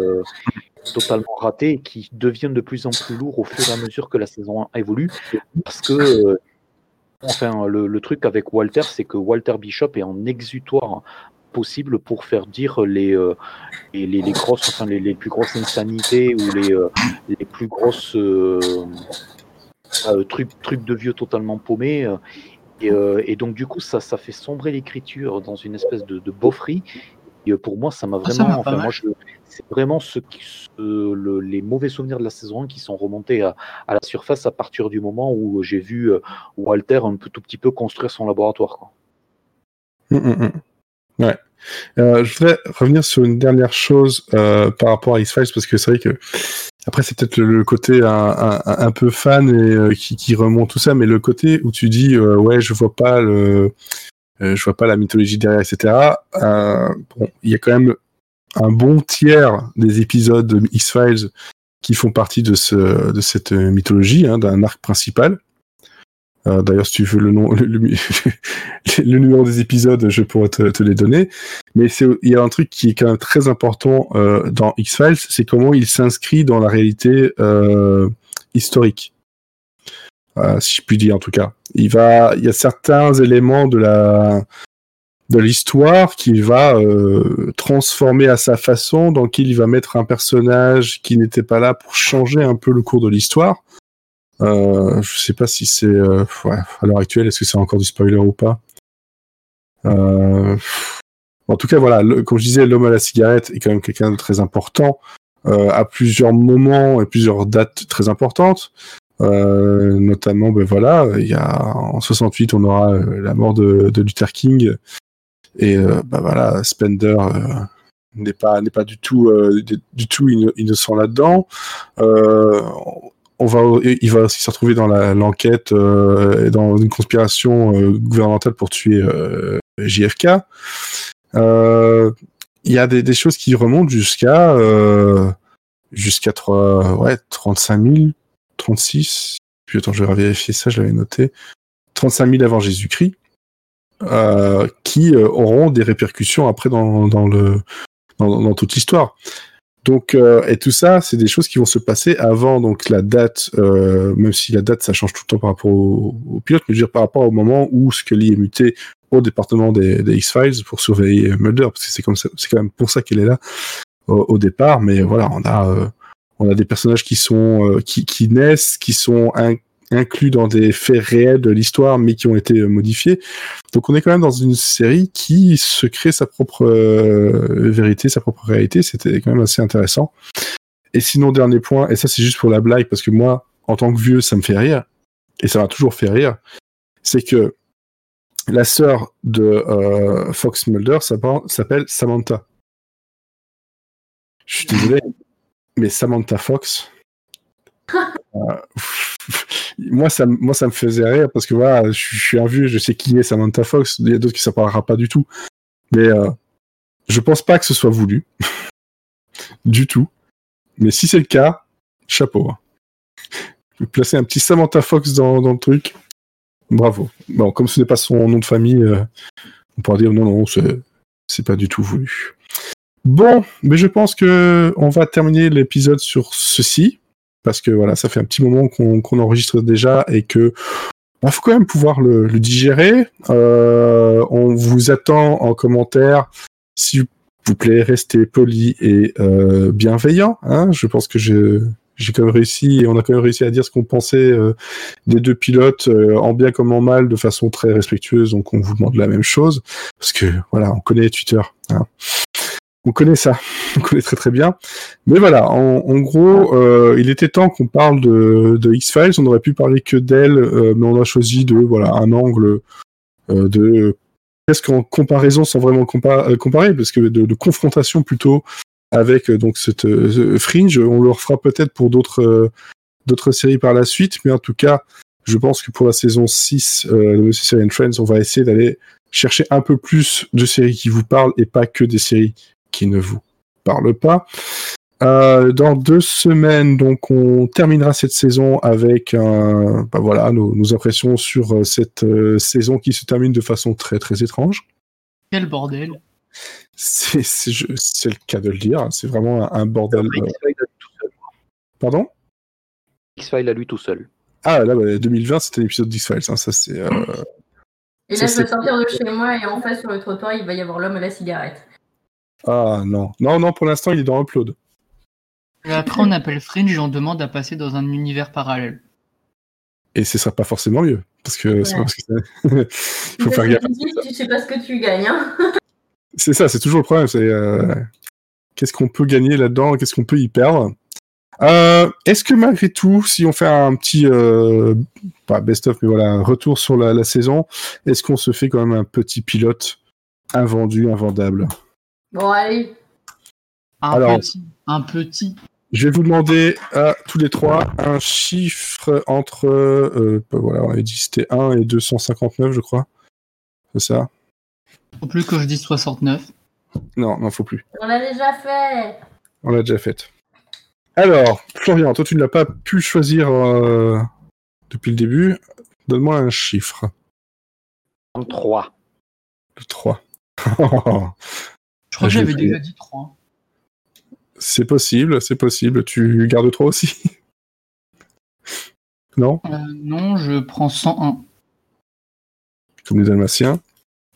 totalement raté et qui devient de plus en plus lourd au fur et à mesure que la saison 1 évolue, parce que. Enfin, le, truc avec Walter, c'est que Walter Bishop est en exutoire possible pour faire dire les, euh, les, les, plus grosses insanités ou les, euh, les plus grosses euh, trucs, trucs de vieux totalement paumés. Et, donc, du coup, ça, ça fait sombrer l'écriture dans une espèce de, de. Et pour moi, ça m'a ah, vraiment. enfin, moi, c'est vraiment ce, le, les mauvais souvenirs de la saison 1 qui sont remontés à, à la surface à partir du moment où j'ai vu Walter un peu, tout petit peu construire son laboratoire. Quoi. Mmh, mmh, mmh. Ouais. Euh, je voudrais revenir sur une dernière chose euh, par rapport à X-Files, parce que c'est vrai que, après, c'est peut-être le, côté un, peu fan et euh, qui, remonte tout ça, mais le côté où tu dis, ouais, je vois pas le. Je vois pas la mythologie derrière, etc. bon, il y a quand même un bon tiers des épisodes de X-Files qui font partie de, ce, de cette mythologie, hein, d'un arc principal. Euh, d'ailleurs, si tu veux le nom, le, numéro des épisodes, je pourrais te, les donner. Mais il y a un truc qui est quand même très important euh, dans X Files, c'est comment il s'inscrit dans la réalité euh, historique. Si je puis dire en tout cas, il va, il y a certains éléments de la de l'histoire qu'il va transformer à sa façon, dans lequel il va mettre un personnage qui n'était pas là pour changer un peu le cours de l'histoire. Euh, je sais pas si c'est euh, à l'heure actuelle, est-ce que c'est encore du spoiler ou pas. Euh, en tout cas, voilà, comme je disais, l'homme à la cigarette est quand même quelqu'un de très important à plusieurs moments et plusieurs dates très importantes. Notamment, ben voilà, il y a en 68, on aura la mort de, Luther King. Et ben voilà, Spender n'est pas n'est pas du tout du tout innocent là-dedans. Va, il va aussi se retrouver dans l'enquête euh, dans une conspiration euh, gouvernementale pour tuer euh, JFK. Il y a des, choses qui remontent jusqu'à jusqu'à ouais, 35 000, 36. Puis attends, je vais vérifier ça, je l'avais noté. 35 000 avant Jésus-Christ, qui auront des répercussions après dans, dans le dans toute l'histoire. Donc, euh, et tout ça, c'est des choses qui vont se passer avant donc la date, euh, même si la date ça change tout le temps par rapport au, au pilote, mais je veux dire par rapport au moment où Scully est muté au département des, X-Files pour surveiller Mulder, parce que c'est quand même pour ça qu'elle est là au, au, départ. Mais voilà, on a euh, on a des personnages qui sont euh, qui, naissent, qui sont inclus dans des faits réels de l'histoire, mais qui ont été euh, modifiés. Donc on est quand même dans une série qui se crée sa propre euh, vérité, sa propre réalité. C'était quand même assez intéressant. Et sinon, dernier point, et ça c'est juste pour la blague, parce que moi, en tant que vieux, ça me fait rire, et ça m'a toujours fait rire, c'est que la sœur de Fox Mulder s'appelle Samantha. Je suis désolé, mais Samantha Fox, moi, ça, moi, ça me faisait rire parce que voilà, je, suis un vieux, je sais qui est Samantha Fox. Il y a d'autres qui ne parlera pas du tout. Mais euh, je pense pas que ce soit voulu. du tout. Mais si c'est le cas, chapeau. Hein. Placer un petit Samantha Fox dans, dans le truc. Bravo. Bon, comme ce n'est pas son nom de famille, euh, on pourra dire non, non, c'est pas du tout voulu. Bon, mais je pense que on va terminer l'épisode sur ceci parce que voilà, ça fait un petit moment qu'on enregistre déjà et que il bah, faut quand même pouvoir le, digérer. Euh, on vous attend en commentaire. S'il vous plaît, restez poli et euh, bienveillant. Hein. Je pense que j'ai quand même réussi et on a quand même réussi à dire ce qu'on pensait euh, des deux pilotes en bien comme en mal de façon très respectueuse. Donc on vous demande la même chose parce que voilà, on connaît Twitter. Hein on connaît ça, on connaît très très bien. Mais voilà, en, gros, euh, il était temps qu'on parle de, X-Files. On aurait pu parler que d'elle, euh, mais on a choisi de voilà un angle euh, de presque en comparaison sans vraiment comparer, parce que de, confrontation plutôt avec donc cette Fringe. On le refera peut-être pour d'autres d'autres séries par la suite, mais en tout cas, je pense que pour la saison 6 de Series Friends, on va essayer d'aller chercher un peu plus de séries qui vous parlent et pas que des séries qui ne vous parle pas. Euh, dans deux semaines, donc, on terminera cette saison avec bah voilà, nos, impressions sur euh, cette euh, saison qui se termine de façon très très étrange. Quel bordel C'est le cas de le dire, c'est vraiment un, bordel. Pardon? X-Files à lui tout seul. Ah là, 2020, bah, c'était l'épisode d'X-Files, hein, ça c'est. Et là, je vais sortir de chez moi et en face sur le trottoir, il va y avoir l'homme à la cigarette. Ah non. Non, non, pour l'instant, il est dans Upload. Et après, on appelle Fringe et on demande à passer dans un univers parallèle. Et ce sera pas forcément mieux. Parce que c'est parce que Il faut faire gaffe. Tu sais pas ce que tu gagnes. Hein. c'est ça, c'est toujours le problème. C'est euh, qu'est-ce qu'on peut gagner là-dedans, qu'est-ce qu'on peut y perdre. Euh, est-ce que malgré tout, si on fait un petit, euh, pas best-of, mais voilà, un retour sur la, la saison, est-ce qu'on se fait quand même un petit pilote invendu, invendable? Bon, allez. Un petit. Un petit. Je vais vous demander à tous les trois un chiffre entre. Euh, bah, voilà, on avait dit c'était 1 et 259, je crois. C'est ça? Faut plus que je dise 69. Non, non, faut plus. On l'a déjà fait. On l'a déjà fait. Alors, Florian, toi tu ne l'as pas pu choisir euh, depuis le début. Donne-moi un chiffre. 3. Le 3. Je crois que j'avais déjà dit 3. C'est possible, c'est possible. Tu gardes 3 aussi Non? Euh, Non, je prends 101. Comme les Dalmatiens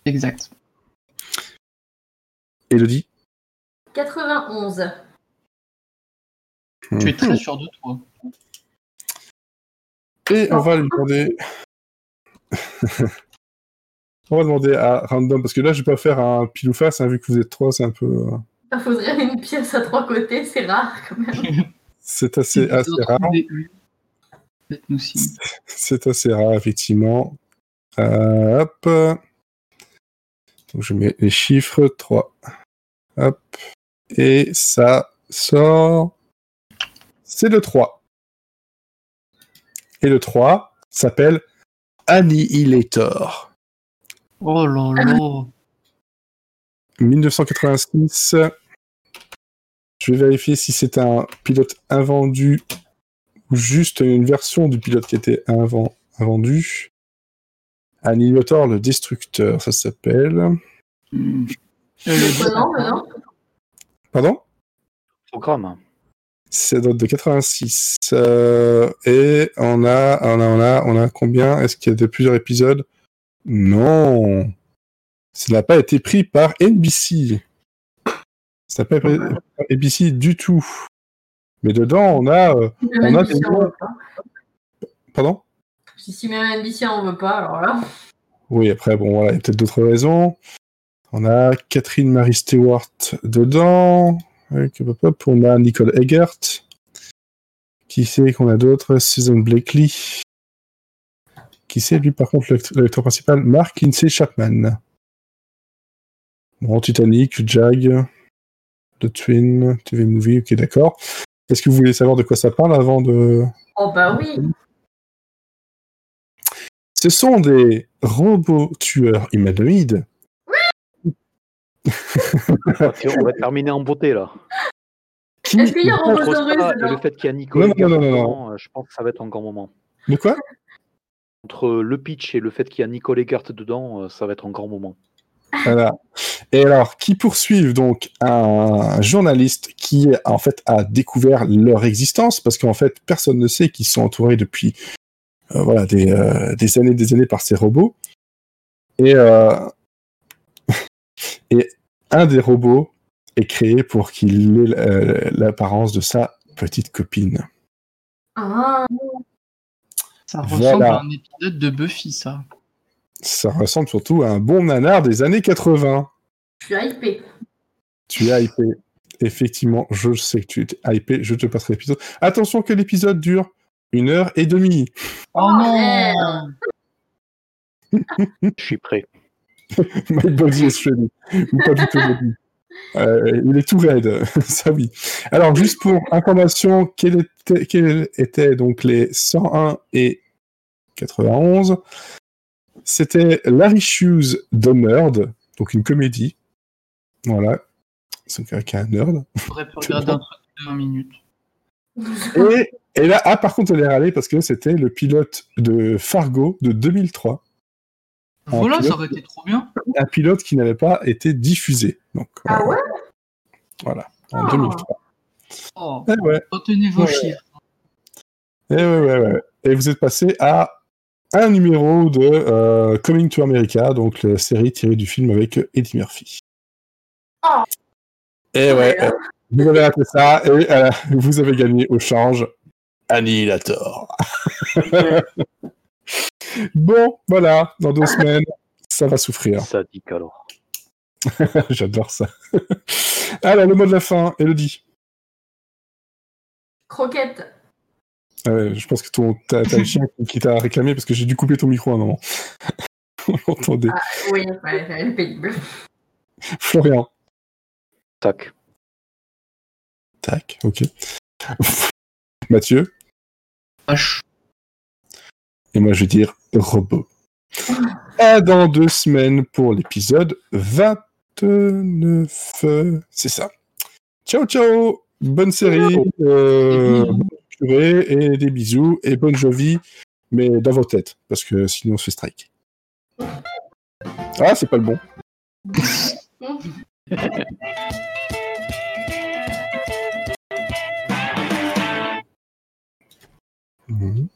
Exact. Elodie? 91. Tu es très sûr de toi. Et on va lui demander. On va demander à random, parce que là, je vais pas faire un pile ou face, hein, vu que vous êtes trois, c'est un peu. Euh, Il faudrait une pièce à trois côtés, c'est rare quand même. c'est assez, assez rare. C'est assez rare, effectivement. Euh, hop. Donc, je mets les chiffres 3. Hop. Et ça sort. C'est le 3. Et le 3 s'appelle Annihilator. Oh là là 1986. Je vais vérifier si c'est un pilote invendu ou juste une version du pilote qui était invendu. Annihilator, le destructeur, ça s'appelle. Le Pardon? Programme. Ça date de 86. Euh, et on a, on a, on a, on a combien? Est-ce qu'il y a de plusieurs épisodes? Non. Ça n'a pas été pris par NBC. Ça n'a pas été pris par NBC du tout. Mais dedans, on a, euh, on a des Pardon? Si même NBC on veut pas, alors là. Oui, après, bon, voilà, il y a peut-être d'autres raisons. On a Catherine Marie Stewart dedans. On a Nicole Eggert. Qui sait qu'on a d'autres? Susan Blakely. Qui c'est lui par contre l'acteur principal Mark Kinsey Chapman. Bon, Titanic, Jag, The Twin, TV Movie, ok d'accord. Est-ce que vous voulez savoir de quoi ça parle avant de... Oh bah oui Ce sont des robots tueurs humanoïdes. on va terminer en beauté là. Est-ce qu'il y a un Et le fait qu'il y a Nicole, non, non, non, non, euh, je pense que ça va être un grand moment. De quoi? Entre le pitch et le fait qu'il y a Nicole Eggert dedans, euh, ça va être un grand moment. Voilà. Et alors, qui poursuivent donc un journaliste qui en fait a découvert leur existence? Parce qu'en fait personne ne sait qu'ils sont entourés depuis euh, voilà des, euh, des, années des années par ces robots et euh, et un des robots est créé pour qu'il ait l'apparence de sa petite copine. Ah. Ça ressemble à un épisode de Buffy, ça. Ça ressemble surtout à un bon nanar des années 80. Je suis hypé. Tu es hypé. Effectivement, je sais que tu es hypé. Je te passerai l'épisode. Attention que l'épisode dure une heure et demie. Oh non Je suis prêt. My body is ready. Ou pas du tout ready. Euh, il est tout raide, ça oui. Alors, juste pour information, quels étaient, donc les 101 et 91 C'était Larry Shoes The Nerd, donc une comédie. Voilà. C'est quelqu'un un nerd. J'aurais pu regarder un truc de 20 minutes. Et, et là, ah, par contre, elle est râlée parce que c'était le pilote de Fargo de 2003. Voilà, ça aurait été trop bien. Un pilote qui n'avait pas été diffusé. Donc, Ah ouais? Voilà, en Oh. 2003. Oh, Eh ouais, retenez vos Ouais. chiffres. eh ouais, ouais, ouais. Et vous êtes passé à un numéro de euh, Coming to America, donc la série tirée du film avec Eddie Murphy. Oh. Et ouais, Ouais. euh, vous avez raté ça et euh, vous avez gagné au change Annihilator. bon, voilà, dans deux semaines, ça va souffrir. Sadique alors. J'adore ça. Alors, le mot de la fin, Elodie. Croquette. Euh, je pense que ton, t'as, t'as le chien qui- t'a réclamé parce que j'ai dû couper ton micro à un moment. On l'entendait. Ah, oui, ouais, elle est pénible. Florian. Tac. Tac, ok. Mathieu. H. Et moi, je vais dire robot. À dans deux semaines pour l'épisode 29. C'est ça. Ciao, ciao. Bonne série. Euh, bonne curée et des bisous. Et bonne Jovi, mais dans vos têtes. Parce que sinon, on se fait strike. Ah, c'est pas le bon. Mhm.